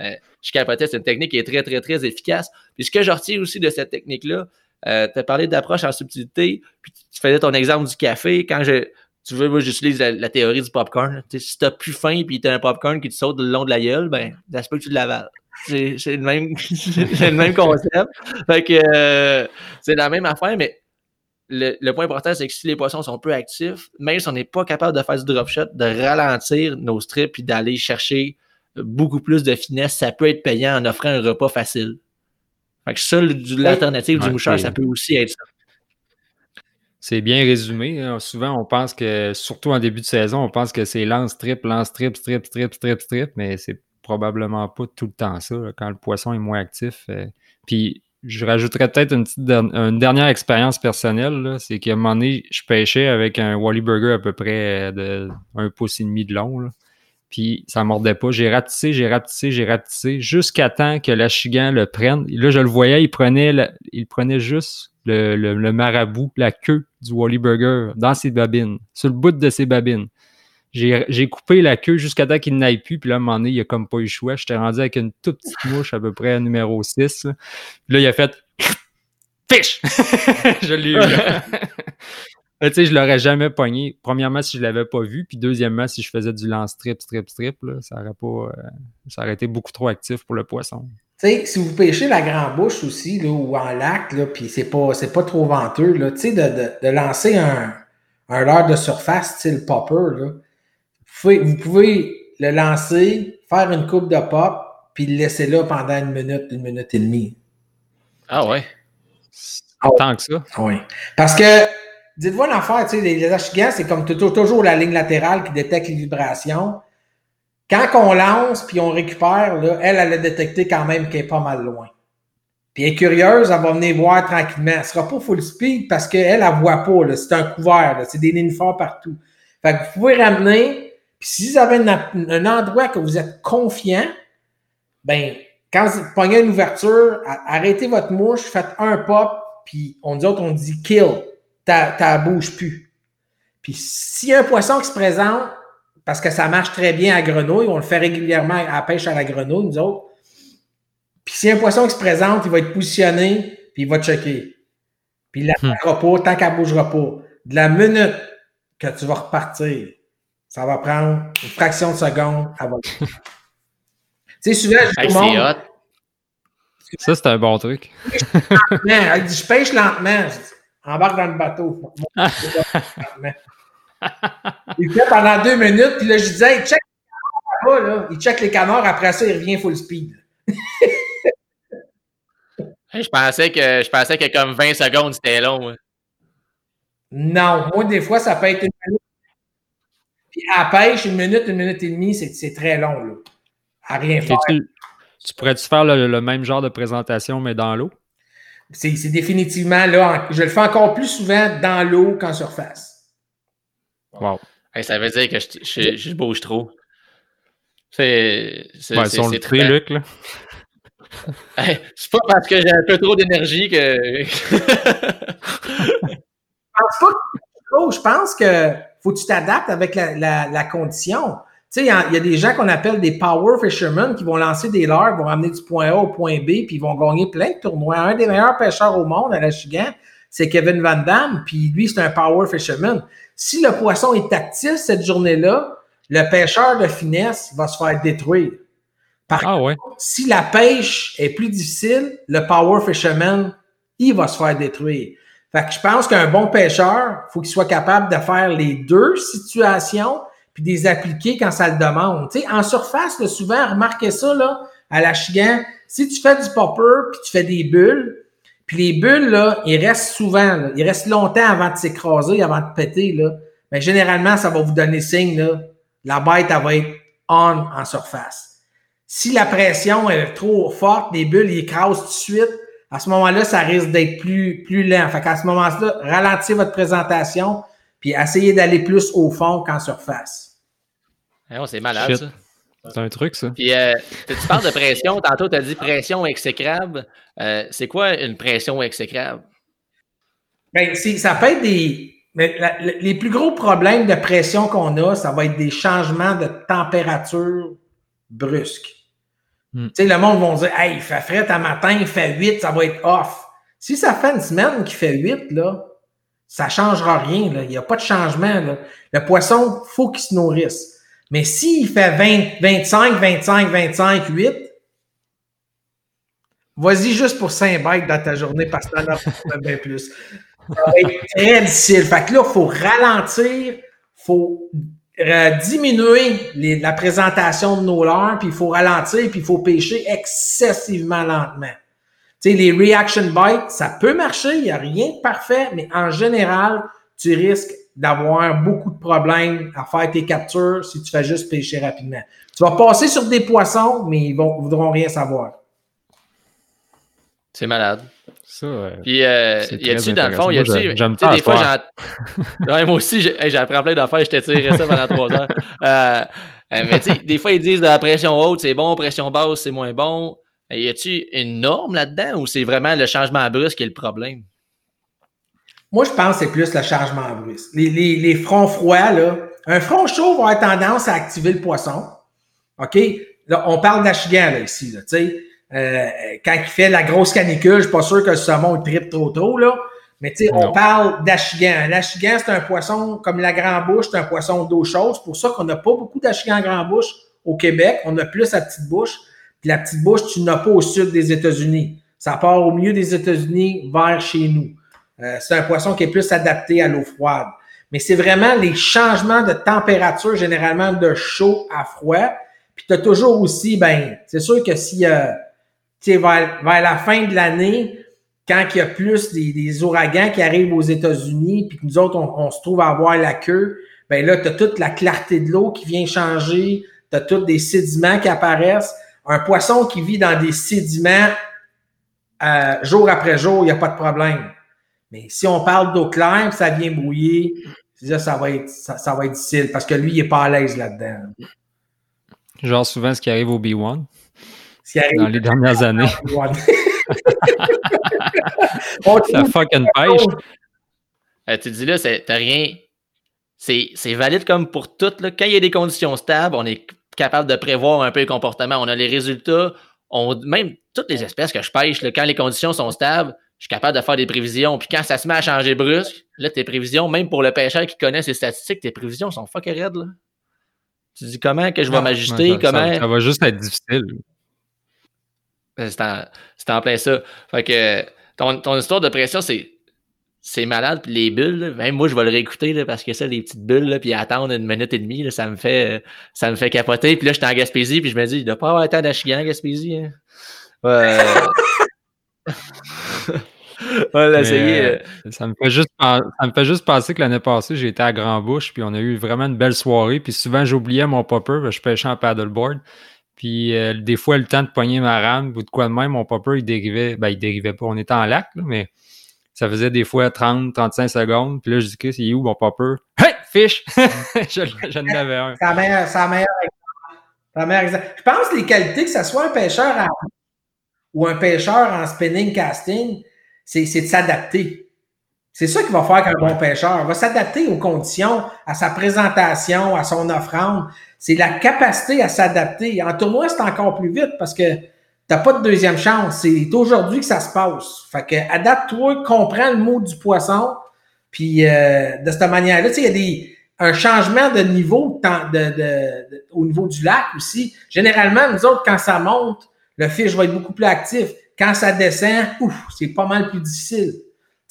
Euh, je capotais, c'est une technique qui est très, très, très efficace. Puis ce que je retiens aussi de cette technique-là, euh, tu as parlé d'approche en subtilité, puis tu faisais ton exemple du café. Quand je, tu veux, moi, j'utilise la, théorie du popcorn. si tu as plus faim puis tu as un popcorn qui te saute le long de la gueule, ben, ça se peut que tu le l'avales. C'est le, même, le même concept. Fait que euh, c'est la même affaire, mais le, point important, c'est que si les poissons sont peu actifs, même si on n'est pas capable de faire du drop shot, de ralentir nos strips puis d'aller chercher beaucoup plus de finesse, ça peut être payant en offrant un repas facile. Fait que ça, l'alternative du moucheur, ça peut aussi être ça. C'est bien résumé. Hein. Souvent, on pense que, surtout en début de saison, on pense que c'est lance trip, lance trip, strip, strip, strip, strip, mais c'est probablement pas tout le temps ça, quand le poisson est moins actif. Euh. Puis, je rajouterais peut-être une, dernière expérience personnelle, c'est qu'à un moment donné, je pêchais avec un Wally Burger à peu près de un pouce et demi de long. puis ça mordait pas. J'ai ratissé, j'ai ratissé, j'ai ratissé, jusqu'à temps que l'achigan le prenne. Là, je le voyais, il prenait, il prenait juste le, le, marabout, la queue du Wally Burger dans ses babines, sur le bout de ses babines. J'ai coupé la queue jusqu'à temps qu'il n'aille plus. Puis là, à un moment donné, il a comme pas eu le choix. J'étais rendu avec une toute petite mouche à peu près à numéro 6. Là, puis là il a fait Fish! je l'ai eu. tu sais, je l'aurais jamais pogné. Premièrement, si je l'avais pas vu. Puis deuxièmement, si je faisais du lance strip, strip, strip, là, ça aurait pas. Euh, ça aurait été beaucoup trop actif pour le poisson. Tu sais, si vous pêchez la grande bouche aussi, là, ou en lac, là, puis c'est pas, pas trop venteux, là, tu sais, de, de, de, lancer un, un leurre de surface, style popper, là, vous pouvez le lancer, faire une coupe de pop, puis le laisser là pendant une minute, une minute et demie. Ah ouais? Ah Tant que ça? Oui. Parce que, dites-vous l'affaire, tu sais, les, les c'est comme toujours la ligne latérale qui détecte les vibrations. Quand on lance puis on récupère, là, elle, elle a détecté quand même qu'elle est pas mal loin. Puis elle est curieuse, elle va venir voir tranquillement. Elle ne sera pas full speed parce qu'elle, elle ne voit pas. C'est un couvert. C'est des lignes fortes partout. Fait que vous pouvez ramener puis si vous avez un endroit que vous êtes confiant, ben, quand vous pognez une ouverture, arrêtez votre mouche, faites un pop, puis on dit autres, on dit kill, ta bouge plus. Puis s'il y a un poisson qui se présente, parce que ça marche très bien à grenouille, on le fait régulièrement à la pêche à la grenouille, nous autres. Puis s'il y a un poisson qui se présente, il va être positionné, puis il va checker. Puis il n'attaquera hmm. pas tant qu'elle ne bougera pas. De la minute que tu vas repartir, ça va prendre une fraction de seconde à votre. tu sais, souvent, je dis monde. Ça, c'est un bon truc. Je pêche lentement. Je embarque dans le bateau. il fait pendant deux minutes, puis là, je disais, hey, check les canards là. Il check les canards, après ça, il revient full speed. je pensais que je pensais que comme 20 secondes, c'était long. Non, moi, des fois, ça peut être une puis à pêche, une minute, une minute et demie, c'est très long, là. À rien faire. Tu, pourrais-tu faire le, même genre de présentation, mais dans l'eau? C'est définitivement là. je le fais encore plus souvent dans l'eau qu'en surface. Wow. ça veut dire que je, je, bouge trop. C'est. C'est c'est très Luc, là. c'est pas parce que j'ai un peu trop d'énergie que. je pense pas que je pense que faut que tu t'adaptes avec la, la, condition. Tu sais, il y, a des gens qu'on appelle des power fishermen qui vont lancer des leurres, vont ramener du point A au point B, puis ils vont gagner plein de tournois. Un des meilleurs pêcheurs au monde à la Chigan, c'est Kevin Van Damme, puis lui, c'est un power fisherman. Si le poisson est actif cette journée-là, le pêcheur de finesse va se faire détruire. Par ah, contre, si la pêche est plus difficile, le power fisherman, il va se faire détruire. Fait que je pense qu'un bon pêcheur, faut qu'il soit capable de faire les deux situations puis de les appliquer quand ça le demande. Tu sais, en surface, souvent, remarquez ça là, à la chigan, si tu fais du popper puis tu fais des bulles, puis les bulles, là, ils restent souvent, là, ils restent longtemps avant de s'écraser, avant de péter. Là. Mais généralement, ça va vous donner signe, là, la bête, elle va être on en surface. Si la pression est trop forte, les bulles, ils écrasent tout de suite, à ce moment-là, ça risque d'être plus, plus lent. Fait qu'à ce moment-là, ralentissez votre présentation, puis essayez d'aller plus au fond qu'en surface. Eh c'est malade, ça. C'est un truc, ça. Puis, euh, tu parles de pression. Tantôt, tu as dit pression exécrable. Euh, c'est quoi une pression exécrable? Bien, ça peut être des. Mais les plus gros problèmes de pression qu'on a, ça va être des changements de température brusques. Hmm. Le monde va dire Hey, il fait frais à matin, il fait 8, ça va être off. Si ça fait une semaine qu'il fait 8, là, ça ne changera rien. Là. Il n'y a pas de changement. Là. Le poisson, faut qu'il se nourrisse. Mais s'il fait 20, 25, 25, 25, 8, vas-y juste pour 5 bêtes dans ta journée parce que t'en as bien plus. Ça va être très difficile. Fait que là, il faut ralentir, il faut euh, diminuer la présentation de nos leurres, puis il faut ralentir, puis il faut pêcher excessivement lentement. Tu les reaction bites, ça peut marcher, il n'y a rien de parfait, mais en général, tu risques d'avoir beaucoup de problèmes à faire tes captures si tu fais juste pêcher rapidement. Tu vas passer sur des poissons, mais ils ne voudront rien savoir. C'est malade. Ça, ouais. Puis, euh, y a-tu, dans le fond, y a-tu. J'aime des fois, ouais, moi aussi, j'apprends plein d'affaires, je t'ai tiré ça pendant trois heures. Euh, euh, mais tu sais, des fois, ils disent de la pression haute, c'est bon, pression basse, c'est moins bon. Y a-tu une norme là-dedans ou c'est vraiment le changement brusque qui est le problème? Moi, je pense que c'est plus le changement brusque. Les, les, les, fronts froids, là, un front chaud va avoir tendance à activer le poisson. OK? Là, on parle d'achigan, là, ici, là, tu sais. Euh, quand il fait la grosse canicule, je suis pas sûr que le saumon tripe trop tôt, là. Mais tu sais, on parle d'achigan. L'achigan, c'est un poisson comme la grand bouche, c'est un poisson d'eau chaude. C'est pour ça qu'on n'a pas beaucoup d'achigan grand bouche au Québec. On a plus la petite bouche. Puis la petite bouche, tu n'as pas au sud des États-Unis. Ça part au milieu des États-Unis vers chez nous. Euh, c'est un poisson qui est plus adapté à l'eau froide. Mais c'est vraiment les changements de température, généralement de chaud à froid. Puis tu as toujours aussi, ben, c'est sûr que si euh, vers, vers la fin de l'année, quand il y a plus des, ouragans qui arrivent aux États-Unis, puis que nous autres, on, se trouve à avoir la queue, ben là, tu as toute la clarté de l'eau qui vient changer, tu as tous des sédiments qui apparaissent. Un poisson qui vit dans des sédiments euh, jour après jour, il n'y a pas de problème. Mais si on parle d'eau claire, ça vient brouiller, ça va être, ça, va être difficile parce que lui, il n'est pas à l'aise là-dedans. Genre souvent ce qui arrive au B1 dans les dernières années. ça fucking pêche. Euh, tu dis là, t'as rien. C'est valide comme pour tout. Là. Quand il y a des conditions stables, on est capable de prévoir un peu le comportement. On a les résultats. On, même toutes les espèces que je pêche, là, quand les conditions sont stables, je suis capable de faire des prévisions. Puis quand ça se met à changer brusque, là, tes prévisions, même pour le pêcheur qui connaît ses statistiques, tes prévisions sont fucking raides. Là. Tu dis comment que je vais m'ajuster? comment... ça, va juste être difficile. Ben, c'est en, plein ça. Fait que ton, histoire de pression, c'est. C'est malade, puis les bulles, même moi je vais le réécouter parce que ça, les petites bulles, puis attendre une minute et demie, ça me fait ça me fait capoter. Puis là, j'étais en Gaspésie, puis je me dis, il doit pas avoir tant d'achigan en Gaspésie. Hein. Euh, ça, me fait juste, ça me fait juste penser que l'année passée, j'ai été à Grand Bouche, puis on a eu vraiment une belle soirée. Puis souvent, j'oubliais mon popper, je pêchais en paddleboard. Puis euh, des fois, le temps de poigner ma rame ou de quoi de même, mon popper, il dérivait. Ben, il dérivait pas. On était en lac, mais ça faisait des fois 30, 35 secondes. Puis là, je dis que c'est où mon popper? Hey, fish! je, n'en avais un. C'est la meilleure, Je pense que les qualités, que ce soit un pêcheur ou un pêcheur en spinning casting, c'est de s'adapter. C'est ça qu'il va faire qu'un bon pêcheur. Il va s'adapter aux conditions, à sa présentation, à son offrande. C'est la capacité à s'adapter. En tournoi, c'est encore plus vite parce que tu n'as pas de deuxième chance. C'est aujourd'hui que ça se passe. Fait que adapte-toi, comprends le mot du poisson. Puis euh, de cette manière-là, il y a des, un changement de niveau au niveau du lac aussi. Généralement, nous autres, quand ça monte, le fiche va être beaucoup plus actif. Quand ça descend, ouf, c'est pas mal plus difficile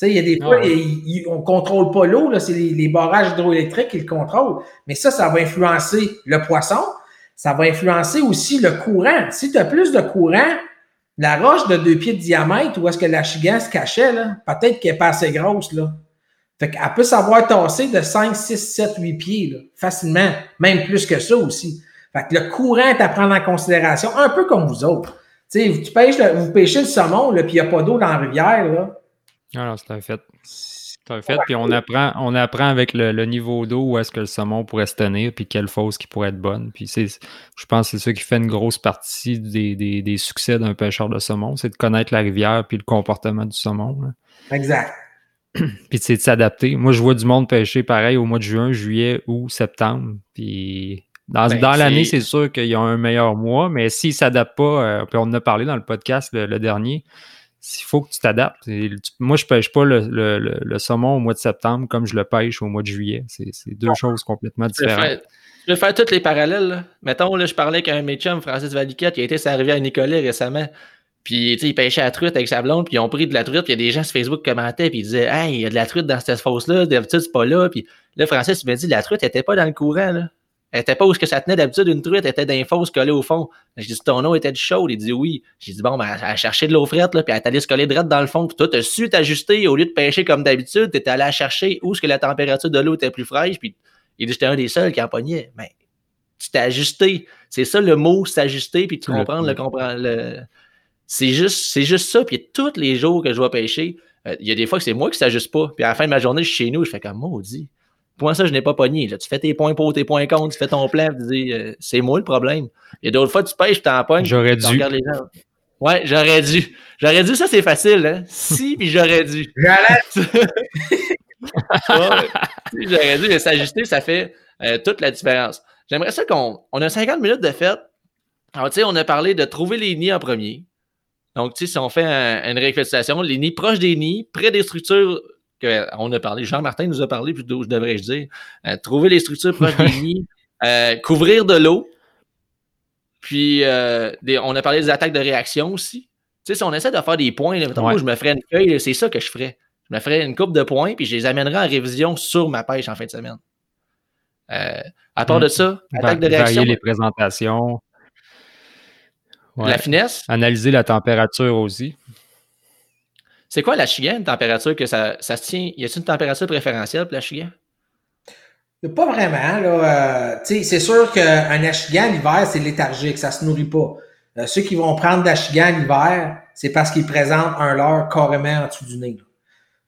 il y a des fois, ah on ne contrôle pas l'eau, c'est les, barrages hydroélectriques qui le contrôlent. Mais ça, ça va influencer le poisson. Ça va influencer aussi le courant. Si tu as plus de courant, la roche de deux pieds de diamètre, où est-ce que la chigan se cachait, peut-être qu'elle n'est pas assez grosse. Là. Fait qu'elle peut savoir tasser de 5, 6, 7, 8 pieds, facilement. Même plus que ça aussi. Fait que le courant est à prendre en considération, un peu comme vous autres. tu pêches vous pêchez le saumon, puis il n'y a pas d'eau dans la rivière, là. Alors, c'est un fait. C'est un fait. Puis on apprend, on apprend avec le, niveau d'eau où est-ce que le saumon pourrait se tenir, puis quelle fosse qui pourrait être bonne. Puis c'est, je pense que c'est ça qui fait une grosse partie des, succès d'un pêcheur de saumon, c'est de connaître la rivière puis le comportement du saumon. Exact. puis c'est de s'adapter. Moi, je vois du monde pêcher pareil au mois de juin, juillet ou septembre. Puis dans, Ben, dans l'année, c'est- sûr qu'il y a un meilleur mois, mais s'ils ne s'adaptent pas, euh, puis on en a parlé dans le podcast le, le dernier, il faut que tu t'adaptes. Moi, je pêche pas le, le- le- le saumon au mois de septembre comme je le pêche au mois de juillet. C'est deux choses complètement Je vais différentes. faire, je vais faire tous les parallèles. là. Mettons, là, je parlais avec un chums, Francis Valiquette, qui a été la rivière Nicolet récemment. Puis, tu sais, il pêchait à la truite avec sa blonde, puis ils ont pris de la truite. Puis, il y a des gens sur Facebook qui commentaient, puis ils disaient Hey, il y a de la truite dans cette fosse-là, d'habitude, c'est pas là. Puis là, Francis, il m'a dit La truite, elle était pas dans le courant, là. Elle était pas où ce que ça tenait d'habitude, une truite, elle était dans les fosses collée au fond. J'ai dit Ton eau était du chaud. Il dit Oui. J'ai dit Bon, ben, elle a cherché de l'eau frette, là, puis elle est allée se coller droite dans le fond. Puis toi, t'as su t'ajuster, au lieu de pêcher comme d'habitude, t'étais allé chercher où ce que la température de l'eau était plus fraîche, puis il dit J'étais un des seuls qui en pognait. Mais tu t'es ajusté. C'est ça le mot, s'ajuster, puis tu comprends le comprendre. Le... C'est juste, c'est juste ça. Puis tous les jours que je vais pêcher, euh, il y a des fois que c'est moi qui s'ajuste pas. Puis à la fin de ma journée, je suis chez nous, je fais comme maudit. Moi, ça, je n'ai pas pogné. Là, tu fais tes points pour, tes points contre, tu fais ton plan, tu dis euh, c'est moi le problème. A d'autres fois, tu pêches, tu t'en pognes. J'aurais tu dû. regardes les gens. Ouais, j'aurais dû. J'aurais dû, ça c'est facile, hein. Si, puis j'aurais dû. J'allais Ouais, tu sais, J'aurais dû, mais s'ajuster, ça fait euh, toute la différence. J'aimerais ça qu'on on a 50 minutes de fête. Alors, tu sais, on a parlé de trouver les nids en premier. Donc, tu sais, si on fait un- une récapitulation, les nids proches des nids, près des structures que on a parlé, Jean-Martin nous a parlé, plutôt, je devrais-je dire. Euh, trouver les structures proches des nids, euh, couvrir de l'eau. Puis, euh, des- on a parlé des attaques de réaction aussi. Tu sais, si on essaie de faire des points, là, mettons, Ouais. moi, je me ferais une feuille, c'est ça que je ferais. Je me ferais une coupe de points, puis je les amènerais en révision sur ma pêche en fin de semaine. Euh, à part Mm. de ça, attaque de réaction, les présentations. Ouais. la finesse? Analyser la température aussi. C'est quoi la chigan, une température que ça, ça se tient? Y a-t-il une température préférentielle pour la chigan? Pas vraiment. Là, euh, c'est sûr qu'un achigan l'hiver, c'est léthargique, ça se nourrit pas. Euh, ceux qui vont prendre l'achigan l'hiver, c'est parce qu'ils présentent un leurre carrément en dessous du nez.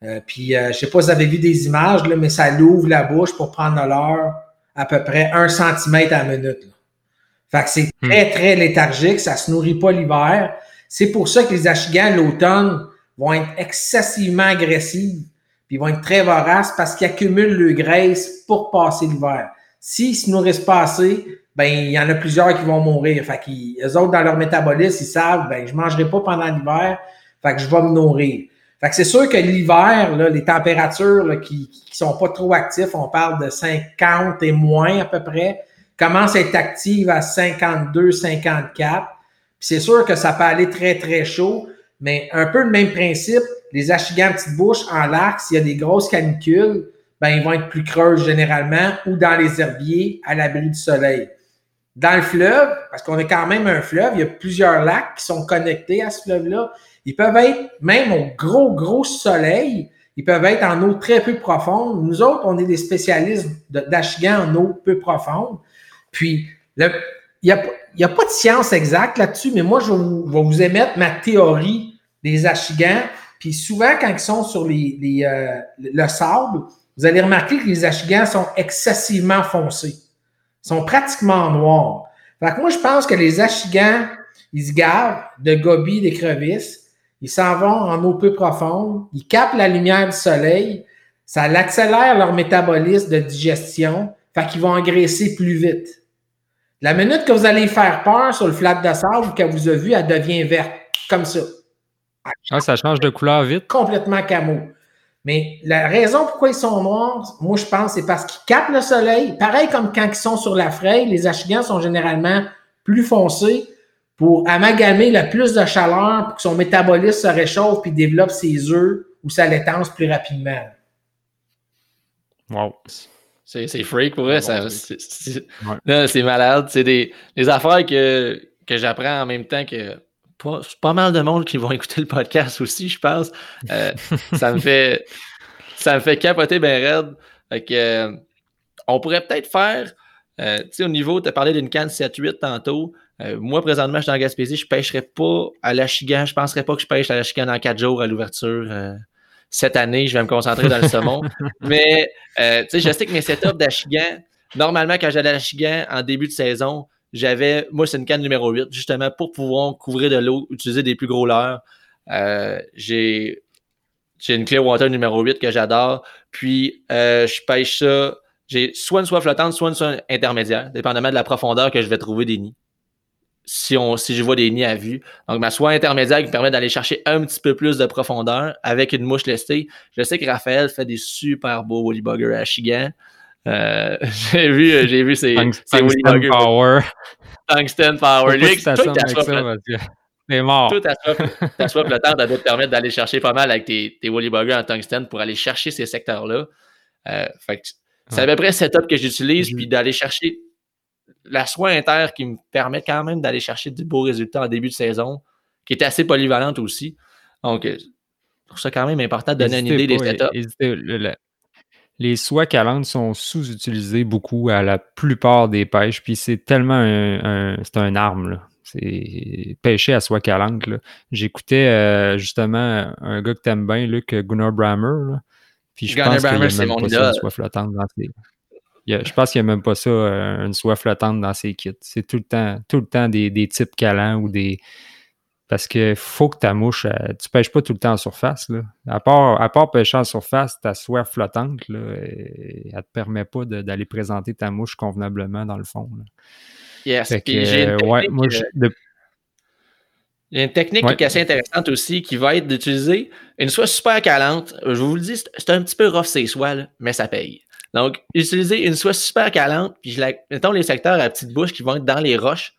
Euh, puis, euh, je sais pas si vous avez vu des images, là, mais ça l'ouvre la bouche pour prendre le leurre à peu près un centimètre à la minute. là. Fait que c'est Hmm. très, très léthargique, ça se nourrit pas l'hiver. C'est pour ça que les achigans, l'automne, vont être excessivement agressifs puis vont être très voraces parce qu'ils accumulent le graisse pour passer l'hiver. S'ils se nourrissent pas assez, ben il y en a plusieurs qui vont mourir. Fait qu'ils, eux autres, dans leur métabolisme, ils savent, ben je mangerai pas pendant l'hiver, fait que je vais me nourrir. Fait que c'est sûr que l'hiver, là, les températures là, qui, qui sont pas trop actives, on parle de 50 et moins à peu près, commencent à être actives à 52, 54. Puis c'est sûr que ça peut aller très, très chaud, mais un peu le même principe, les achigans petite bouche en lac, s'il y a des grosses canicules, ben ils vont être plus creux généralement ou dans les herbiers à l'abri du soleil. Dans le fleuve, parce qu'on est quand même un fleuve, il y a plusieurs lacs qui sont connectés à ce fleuve-là. Ils peuvent être, même au gros, gros soleil, ils peuvent être en eau très peu profonde. Nous autres, on est des spécialistes d'achigans en eau peu profonde. Puis, il n'y a, a pas de science exacte là-dessus, mais moi, je vais vous émettre ma théorie des achigans. Puis souvent, quand ils sont sur les, les, euh, le sable, vous allez remarquer que les achigans sont excessivement foncés. Ils sont pratiquement noirs. Fait que moi, je pense que les achigans, ils se gavent de gobies, d'écrevisses. Ils s'en vont en eau peu profonde. Ils captent la lumière du soleil. Ça accélère leur métabolisme de digestion. Fait qu'ils vont engraisser plus vite. La minute que vous allez faire peur sur le flat de sable qu'elle vous a vu, elle devient verte. Comme ça. Ah, ça change de couleur vite? Complètement camo. Mais la raison pourquoi ils sont noirs, moi je pense, c'est parce qu'ils captent le soleil. Pareil comme quand ils sont sur la fraye, les achigans sont généralement plus foncés pour amalgamer le plus de chaleur pour que son métabolisme se réchauffe puis développe ses œufs ou sa laitance plus rapidement. Wow. C'est, c'est freak pour vrai. C'est, Ouais. Malade. C'est des, des affaires que, que j'apprends en même temps que pas, c'est pas mal de monde qui vont écouter le podcast aussi, je pense. Euh, ça me fait ça me fait capoter ben raide. Fait que, euh, on pourrait peut-être faire, euh, tu sais, au niveau, tu as parlé d'une canne 7-8 tantôt. Euh, moi, présentement, je suis en Gaspésie, je ne pêcherai pas à l'Achigan. Je ne penserais pas que je pêche à l'Achigan dans 4 jours à l'ouverture. cette année, je vais me concentrer dans le saumon. Mais, tu sais, je sais que mes setups d'Achigan, normalement, quand j'allais à l'Achigan en début de saison, j'avais, moi, c'est une canne numéro 8, justement, pour pouvoir couvrir de l'eau, utiliser des plus gros leurres. Euh, j'ai j'ai une Clearwater numéro 8 que j'adore. Puis, euh, je pêche ça. J'ai soit une soie flottante, soit une soie intermédiaire, dépendamment de la profondeur que je vais trouver des nids. Si, si je vois des nids à vue. Donc, ma soie intermédiaire qui permet d'aller chercher un petit peu plus de profondeur avec une mouche lestée. Je sais que Raphaël fait des super beaux Woolly Bugger à Chigan. Euh, j'ai vu, j'ai vu ces, Tungsten Power. Tungsten Power. Lui, ça, c'est mort. Tout ta soif, le temps te permettre d'aller chercher pas mal avec tes, tes Woolly Bugger en tungsten pour aller chercher ces secteurs-là. Euh, c'est à peu près le setup que j'utilise, puis d'aller chercher la soie inter qui me permet quand même d'aller chercher du beaux résultats en début de saison, qui est assez polyvalente aussi. Donc, euh, je trouve ça quand même important de donner une idée des setups. Les soies calantes sont sous-utilisées beaucoup à la plupart des pêches, puis c'est tellement un, c'est un arme. Là. C'est pêcher à soie calante. J'écoutais euh, justement un gars que t'aimes bien, Luc Gunnar Brammer. Puis je pense qu'il n'y a même pas ça, une soie flottante dans ses... je pense qu'il n'y a même pas ça, une soie flottante dans ses kits. C'est tout le temps, tout le temps des, des types calants ou des. Parce que faut que ta mouche, tu euh, tu pêches pas tout le temps en surface. Là. À, part, à part pêcher en surface, ta soie flottante, là, elle ne te permet pas d'aller présenter ta mouche convenablement dans le fond. Yes. j'ai une technique, qui est assez intéressante aussi qui va être d'utiliser une soie super calante. Je vous le dis, c'est un petit peu rough ces soies, mais ça paye. Donc, utiliser une soie super calante, puis je la, mettons les secteurs à petite bouche qui vont être dans les roches,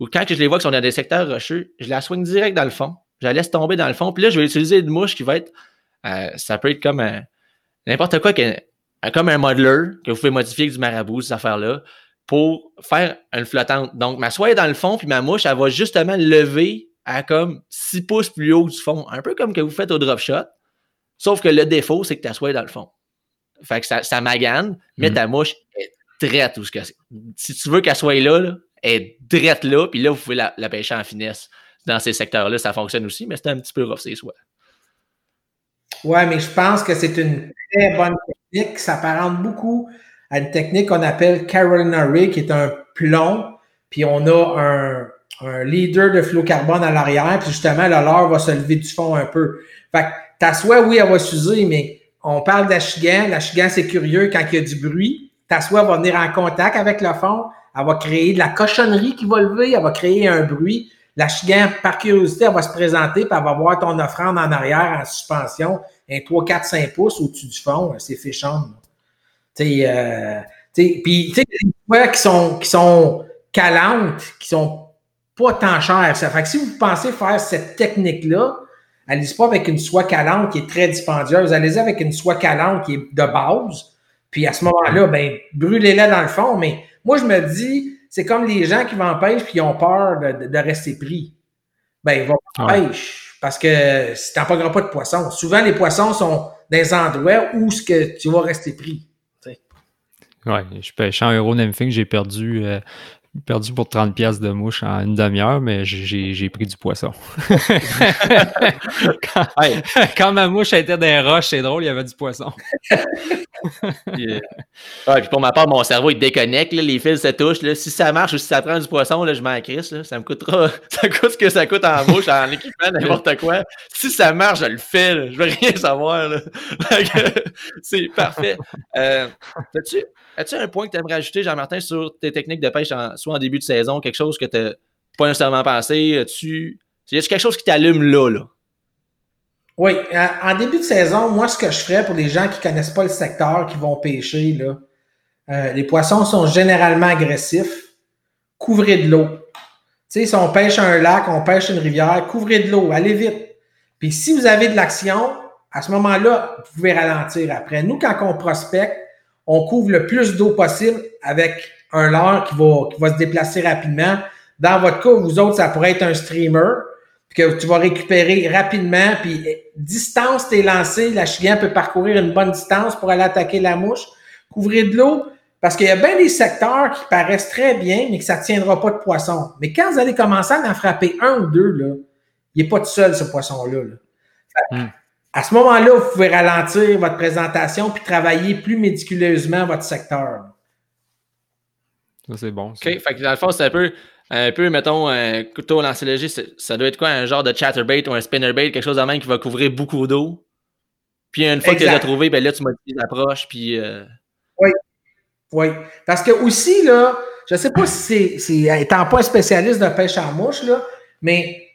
ou quand je les vois qui sont dans des secteurs rocheux, je la soigne direct dans le fond. Je la laisse tomber dans le fond. Puis là, je vais utiliser une mouche qui va être, euh, ça peut être comme n'importe quoi, comme un modeler que vous pouvez modifier avec du marabout, cette affaire-là pour faire une flottante. Donc, ma soie est dans le fond, puis ma mouche, elle va justement lever à comme 6 pouces plus haut du fond. Un peu comme que vous faites au drop shot. Sauf que le défaut, c'est que ta soie est dans le fond. Fait que ça, ça magane, mais mm. ta mouche est drette. ce que si tu veux qu'elle soit là, là, est drette là, puis là, vous pouvez la, pêcher en finesse. Dans ces secteurs-là, ça fonctionne aussi, mais c'est un petit peu rough, c'est soies. Ouais, mais je pense que c'est une très bonne technique. Ça s'apparente beaucoup à une technique qu'on appelle Carolina Rig, qui est un plomb, puis on a un, leader de carbone à l'arrière, puis justement, le leurre va se lever du fond un peu. Fait que ta soie, oui, elle va s'user, mais on parle d'achigan. L'achigan, c'est curieux quand il y a du bruit. Ta soie va venir en contact avec le fond. Elle va créer de la cochonnerie qui va lever. Elle va créer un bruit. L'achigan, par curiosité, elle va se présenter, puis elle va voir ton offrande en arrière en suspension, un 3, 4, 5 pouces au-dessus du fond. C'est fichant. Euh, puis, tu sais, des fois qui sont, qui sont calantes, qui sont pas tant chères. Ça fait que si vous pensez faire cette technique-là, allez-y pas avec une soie calante qui est très dispendieuse. Allez-y avec une soie calante qui est de base. Puis à ce moment-là, ben, brûlez-la dans le fond. Mais moi, je me dis, c'est comme les gens qui vont en pêche puis ont peur de, rester pris. Ben, ils vont en pêche parce que si tu n'en pas de poissons. Souvent, les poissons sont dans des endroits où ce que tu vas rester pris. Ouais, je pêche en euro nymphing, j'ai perdu, euh, perdu pour 30 pièces de mouche en une demi-heure, mais j'ai pris du poisson. quand, ma mouche était dans les roches, c'est drôle, il y avait du poisson. puis pour ma part, mon cerveau, il déconnecte, les fils se touchent. Si ça marche ou si ça prend du poisson, là, je m'en crisse. Ça me coûtera, ça coûte ce que ça coûte en mouche, en équipement, n'importe quoi. Si ça marche, je le fais. Je veux rien savoir. C'est parfait. Euh, tu As-tu un point que tu aimerais ajouter, Jean-Martin, sur tes techniques de pêche, soit en début de saison, quelque chose que tu n'as pas nécessairement pensé? Tu y a quelque chose qui t'allume là, là? Oui, en début de saison, moi, ce que je ferais pour les gens qui ne connaissent pas le secteur, qui vont pêcher, là, euh, les poissons sont généralement agressifs. Couvrez de l'eau. Tu sais, si on pêche un lac, on pêche une rivière, couvrez de l'eau, allez vite. Puis si vous avez de l'action, à ce moment-là, vous pouvez ralentir après. Nous, quand on prospecte, on couvre le plus d'eau possible avec un leurre qui va, se déplacer rapidement. Dans votre cas, vous autres, ça pourrait être un streamer que tu vas récupérer rapidement. Puis distance, t'es lancé, la chiguen peut parcourir une bonne distance pour aller attaquer la mouche. Couvrez de l'eau, parce qu'il y a bien des secteurs qui paraissent très bien, mais que ça ne tiendra pas de poisson. Mais quand vous allez commencer à en frapper un ou deux, là, il n'est pas tout seul, ce poisson-là. Là. À ce moment-là, vous pouvez ralentir votre présentation puis travailler plus méticuleusement votre secteur. Ça, c'est bon. OK. Fait que dans le fond, c'est un peu, un peu, mettons, un couteau lancé léger. Ça doit être quoi? Un genre de chatterbait ou un spinnerbait, quelque chose de même qui va couvrir beaucoup d'eau? Puis une fois que tu les as trouvés, ben là, tu modifies l'approche, puis... Euh, oui, oui. Parce que aussi, là, je ne sais pas si c'est, étant pas un spécialiste de pêche en mouche, là, mais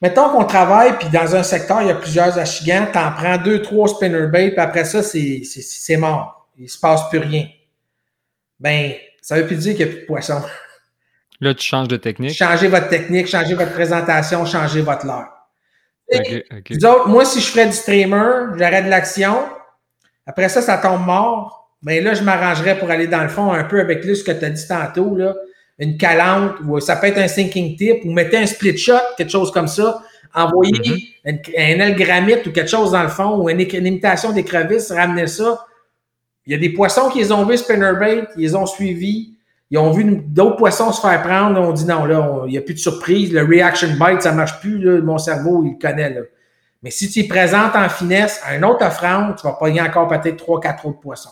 mettons qu'on travaille, puis dans un secteur, il y a plusieurs achigans, tu en prends deux, trois spinnerbait, puis après ça, c'est, mort. Il ne se passe plus rien. Ben, ça veut plus dire qu'il n'y a plus de poisson. Là, tu changes de technique. Changez votre technique, changez votre présentation, changez votre leurre. autres, moi, si je ferais du streamer, j'aurais de l'action. Après ça, ça tombe mort. Mais là, je m'arrangerais pour aller dans le fond un peu avec ce que tu as dit tantôt, là. Une calante, ou ça peut être un sinking tip, ou mettez un split shot, quelque chose comme ça. Envoyez mm-hmm. un, algramite ou quelque chose dans le fond, ou une, imitation des crevisses, ramenez ça. Il y a des poissons qui les ont vu spinnerbait, ils les ont suivis. Ils ont vu d'autres poissons se faire prendre. On dit non, là, il n'y a plus de surprise. Le reaction bite, ça ne marche plus. Là, mon cerveau, il le connaît. Là. Mais si tu es présentes en finesse à un autre offrande, tu vas pogner encore peut-être 3-4 autres poissons.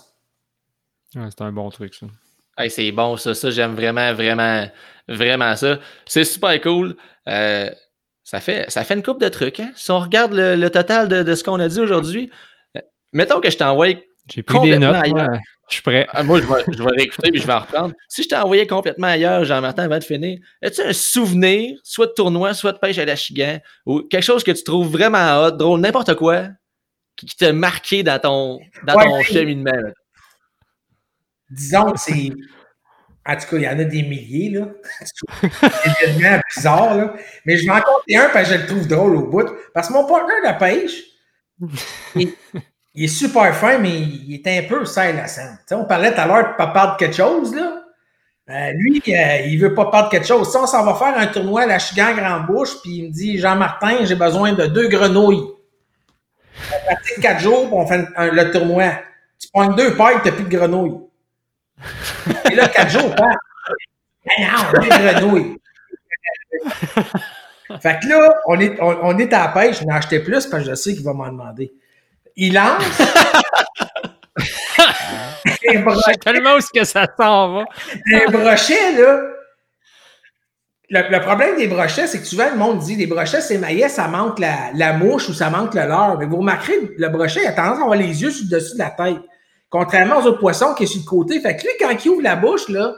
c'est un bon truc, ça. C'est bon, ça. Ça, j'aime vraiment, vraiment, vraiment ça. C'est super cool. Euh, ça, fait, ça fait une coupe de trucs. Hein? Si on regarde le, total de, de ce qu'on a dit aujourd'hui, euh, mettons que je t'envoie j'ai pris des notes. je suis prêt. Ah, moi, je vais, je vais réécouter et je vais en reprendre. Si je t'ai envoyé complètement ailleurs, Jean-Martin, avant de finir, as-tu un souvenir, soit de tournoi, soit de pêche à la chigan, ou quelque chose que tu trouves vraiment hot, drôle, n'importe quoi, qui, t'a marqué dans ton, dans ton cheminement? Disons que c'est. En tout cas, il y en a des milliers, là. c'est tellement bizarre, là. Mais je vais en compter un parce que je le trouve drôle au bout. Parce que mon partenaire de pêche, il est super fin, mais il est un peu seul la scène. on parlait tout à l'heure de pas perdre quelque chose, là. Euh, lui, euh, il veut pas perdre quelque chose. Si on s'en va faire un tournoi à la Chigan Grand Bouche, puis il me dit Jean-Martin, j'ai besoin de deux grenouilles. On pratique quatre jours, puis on le tournoi. Tu prends deux pailles, t'as plus de grenouilles. Et là, quatre jours, pas. non, deux grenouilles. fait que là, on est, on, est à la pêche, je n'ai acheté plus parce que je sais qu'il va m'en demander. Il lance. brochet. tellement où ce que ça s'en va. un brochet, là. Le, problème des brochets, c'est que souvent, le monde dit les brochets, c'est maillet, ça manque la, mouche ou ça manque le leurre. Mais vous remarquerez, le brochet, il a tendance à avoir les yeux sur le dessus de la tête. Contrairement aux autres poissons qui est sur le côté. Fait que lui, quand il ouvre la bouche, là,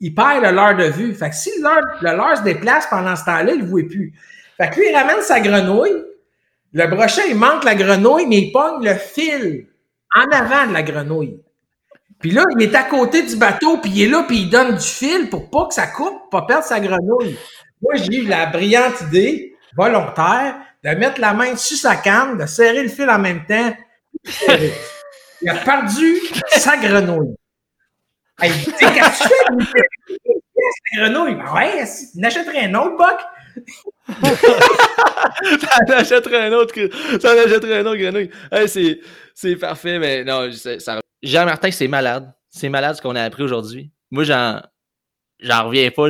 il perd le leurre de vue. Fait que si le leurre, se déplace pendant ce temps-là, il ne voit plus. Fait que lui, il ramène sa grenouille, le brochet, il manque la grenouille, mais il pogne le fil en avant de la grenouille. Puis là, il est à côté du bateau, puis il est là, puis il donne du fil pour pas que ça coupe, pas perdre sa grenouille. Moi, j'ai eu la brillante idée, volontaire, de mettre la main sur sa canne, de serrer le fil en même temps. Il a perdu sa grenouille. Il dit, qu'est-ce que tu grenouille. Ben ouais, il achèterait un autre, Buck? ça en achèterait un autre, ça en achèterait un autre grenouille. c'est, c'est parfait, mais non, ça, Jean-Martin, c'est malade. C'est malade ce qu'on a appris aujourd'hui. Moi, j'en, j'en reviens pas.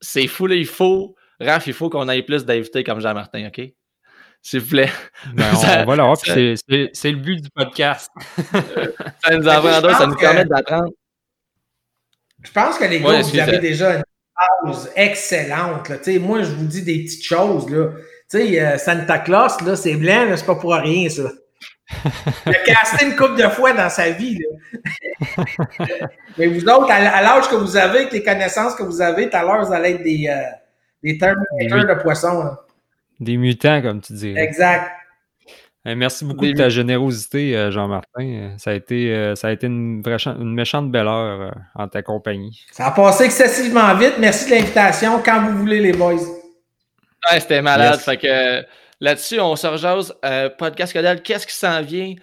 C'est fou, là. Il faut, Raph, il faut qu'on ait plus d'invités comme Jean-Martin, OK? S'il vous plaît. Ben, on, va l'avoir, c'est, c'est, le but du podcast. ça nous apprend, ça nous permet d'apprendre. Je pense que les gars, vous avez déjà excellente. Là. Moi, je vous dis des petites choses. Là. Euh, Santa Claus, là, c'est blanc, c'est pas pour rien, ça. Il a casté une couple de fois dans sa vie. Là. Mais vous autres, à, l'âge que vous avez, avec les connaissances que vous avez, tout à l'heure, vous allez être des, euh, des de poissons. Des mutants, comme tu dis. Exact merci beaucoup de ta générosité, euh, Jean-Martin. Euh, ça a été, euh, ça a été une, une méchante belle heure en ta compagnie. Ça a passé excessivement vite. Merci de l'invitation. Quand vous voulez, les boys. Ouais, c'était malade. Fait que là-dessus, on se rejase. podcast Codel, qu'est-ce qui s'en vient?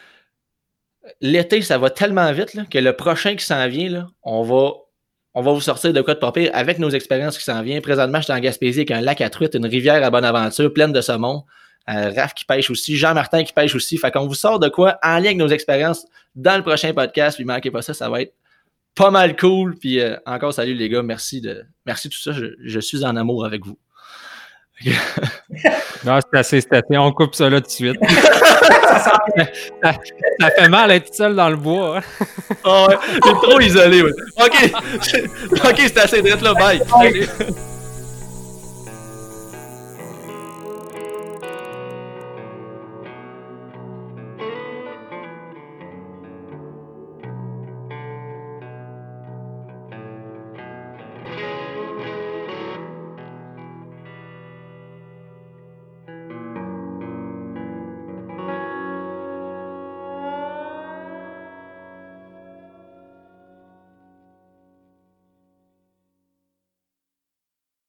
L'été, ça va tellement vite que le prochain qui s'en vient, là, on va on va vous sortir de quoi de papier avec nos expériences qui s'en viennent. Présentement, je suis en Gaspésie avec un lac à truites, une rivière à bonne aventure, pleine de saumon. Euh, Raph qui pêche aussi, Jean-Martin qui pêche aussi. Fait qu'on vous sort de quoi en lien avec nos expériences dans le prochain podcast. Puis manquez pas ça, ça va être pas mal cool. Puis euh, encore salut les gars, merci de merci tout ça. Je, suis en amour avec vous. non, c'est assez, c'est assez. On coupe ça là tout de suite. ça, fait mal être seul dans le bois. Hein. oh ouais, c'est trop isolé. Ouais. OK. OK, c'est assez d'être là. Bye.